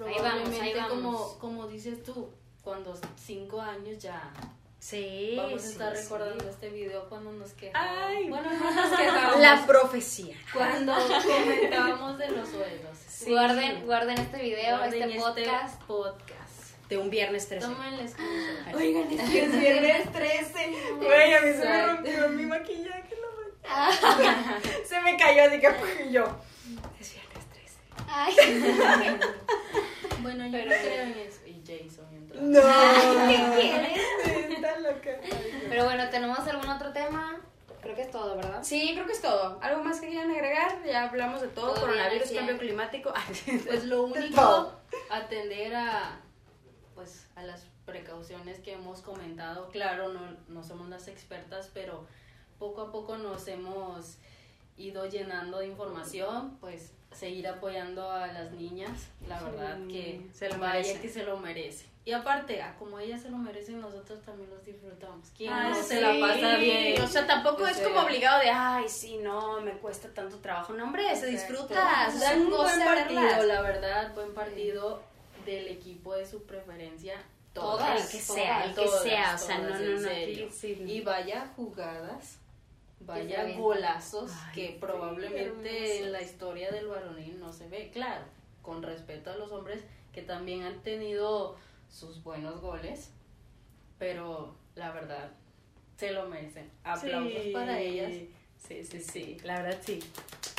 C: Ahí vamos, ahí
D: probablemente
C: vamos.
D: como, como dices tú, cuando cinco años ya
B: Sí,
D: vamos a
B: sí,
D: estar
B: sí.
D: recordando este video cuando nos quejamos.
B: Ay,
D: bueno, *laughs* no nos quejamos.
B: La profecía.
D: cuando *laughs* comentábamos de los sueldos.
C: Guarden, guarden este video,
D: Guarden
C: este podcast.
D: podcast.
B: de un viernes 13.
D: Tomen el screenshot.
B: Oigan, es que es *laughs* viernes 13. Güey, a mí se me rompió mi maquillaje. *laughs* se me cayó, así que pues, yo. Es viernes 13.
C: Ay, *laughs*
D: Bueno, yo
C: Pero-
D: no creo en eso. Y Jason entró.
B: No.
C: ¿qué quieres?
B: Está loca.
C: Pero bueno, ¿tenemos algún otro tema? Creo que es todo, ¿verdad?
B: Sí, creo que es todo. ¿Algo más que quieran agregar? Ya hablamos de todo,
C: Todo
B: coronavirus,
C: bien,
B: cambio climático. *laughs*
D: Pues lo único,
B: todo.
D: atender a, pues, a las precauciones que hemos comentado. Claro, no, no somos las expertas, pero poco a poco nos hemos ido llenando de información, pues seguir apoyando a las niñas, la
B: Sí,
D: verdad que
B: se lo
D: vaya
B: merecen.
D: que se lo merece. Y aparte, a como ellas se lo merecen, nosotros también los disfrutamos. ¿Quién
B: Ah,
D: no
B: sí.
D: se la pasa bien?
B: O sea, tampoco es como obligado de, ay, sí, no, me cuesta tanto trabajo. No, hombre, se disfruta. Es un
D: buen partido,
B: verlas.
D: la verdad, buen partido del equipo de su preferencia.
C: Todas,
B: El que sea, el que
D: todas,
B: sea. O sea, no,
D: todas,
B: no, no. sí.
D: Y vaya jugadas, vaya golazos
B: Ay,
D: que probablemente en la historia del varonil no se ve. Claro, con respeto a los hombres que también han tenido sus buenos goles, pero la verdad se lo merecen. Aplausos
B: Sí.
D: para ellas.
B: Sí, sí, sí, la verdad sí.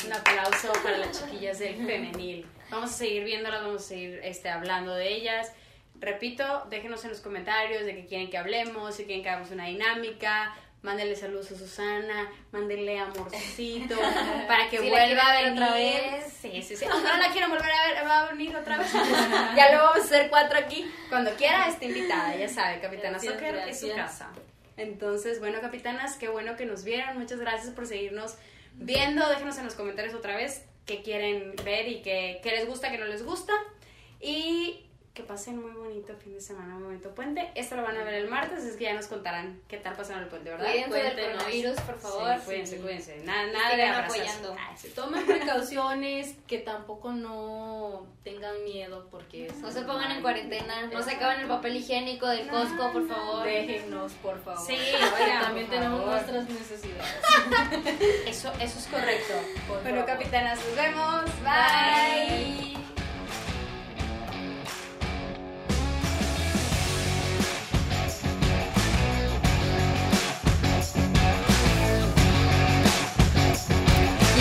B: Un aplauso para las chiquillas del femenil. Vamos a seguir viéndolas, vamos a seguir este, hablando de ellas. Repito, déjenos en los comentarios de que quieren que hablemos, si quieren que hagamos una dinámica. Mándenle saludos a Susana, mándenle amorcito *laughs* para que vuelva a
C: ver otra vez.
B: Sí, sí, sí. Aunque no la quieren volver a ver, va a venir otra vez. *laughs* ya lo vamos a hacer cuatro aquí. Cuando quiera, está invitada, ya sabe, Capitana
D: Gracias,
B: Soccer es su casa. Entonces, bueno, capitanas, qué bueno que nos vieron. Muchas gracias por seguirnos viendo. Déjenos en los comentarios otra vez qué quieren ver y qué, qué les gusta, qué no les gusta. Y que pasen muy bonito fin de semana, muy bonito puente. Esto lo van a ver el martes, es que ya nos contarán qué tal pasaron el puente, ¿verdad?
C: Cuídense del coronavirus, por favor.
B: Sí, cuídense, cuídense. Nada, nada de abrazarse.
C: apoyando.
B: Ay, sí.
D: Tomen *laughs* precauciones, que tampoco no tengan miedo porque es
C: No se pongan en cuarentena, no se acaben el papel higiénico del Costco, por favor.
D: Déjennos, por favor.
B: Sí, oigan,
D: también tenemos
B: favor.
D: nuestras necesidades.
B: Eso, eso es correcto.
D: Por
B: bueno,
D: favor.
B: capitanas, nos vemos. Bye.
C: Bye.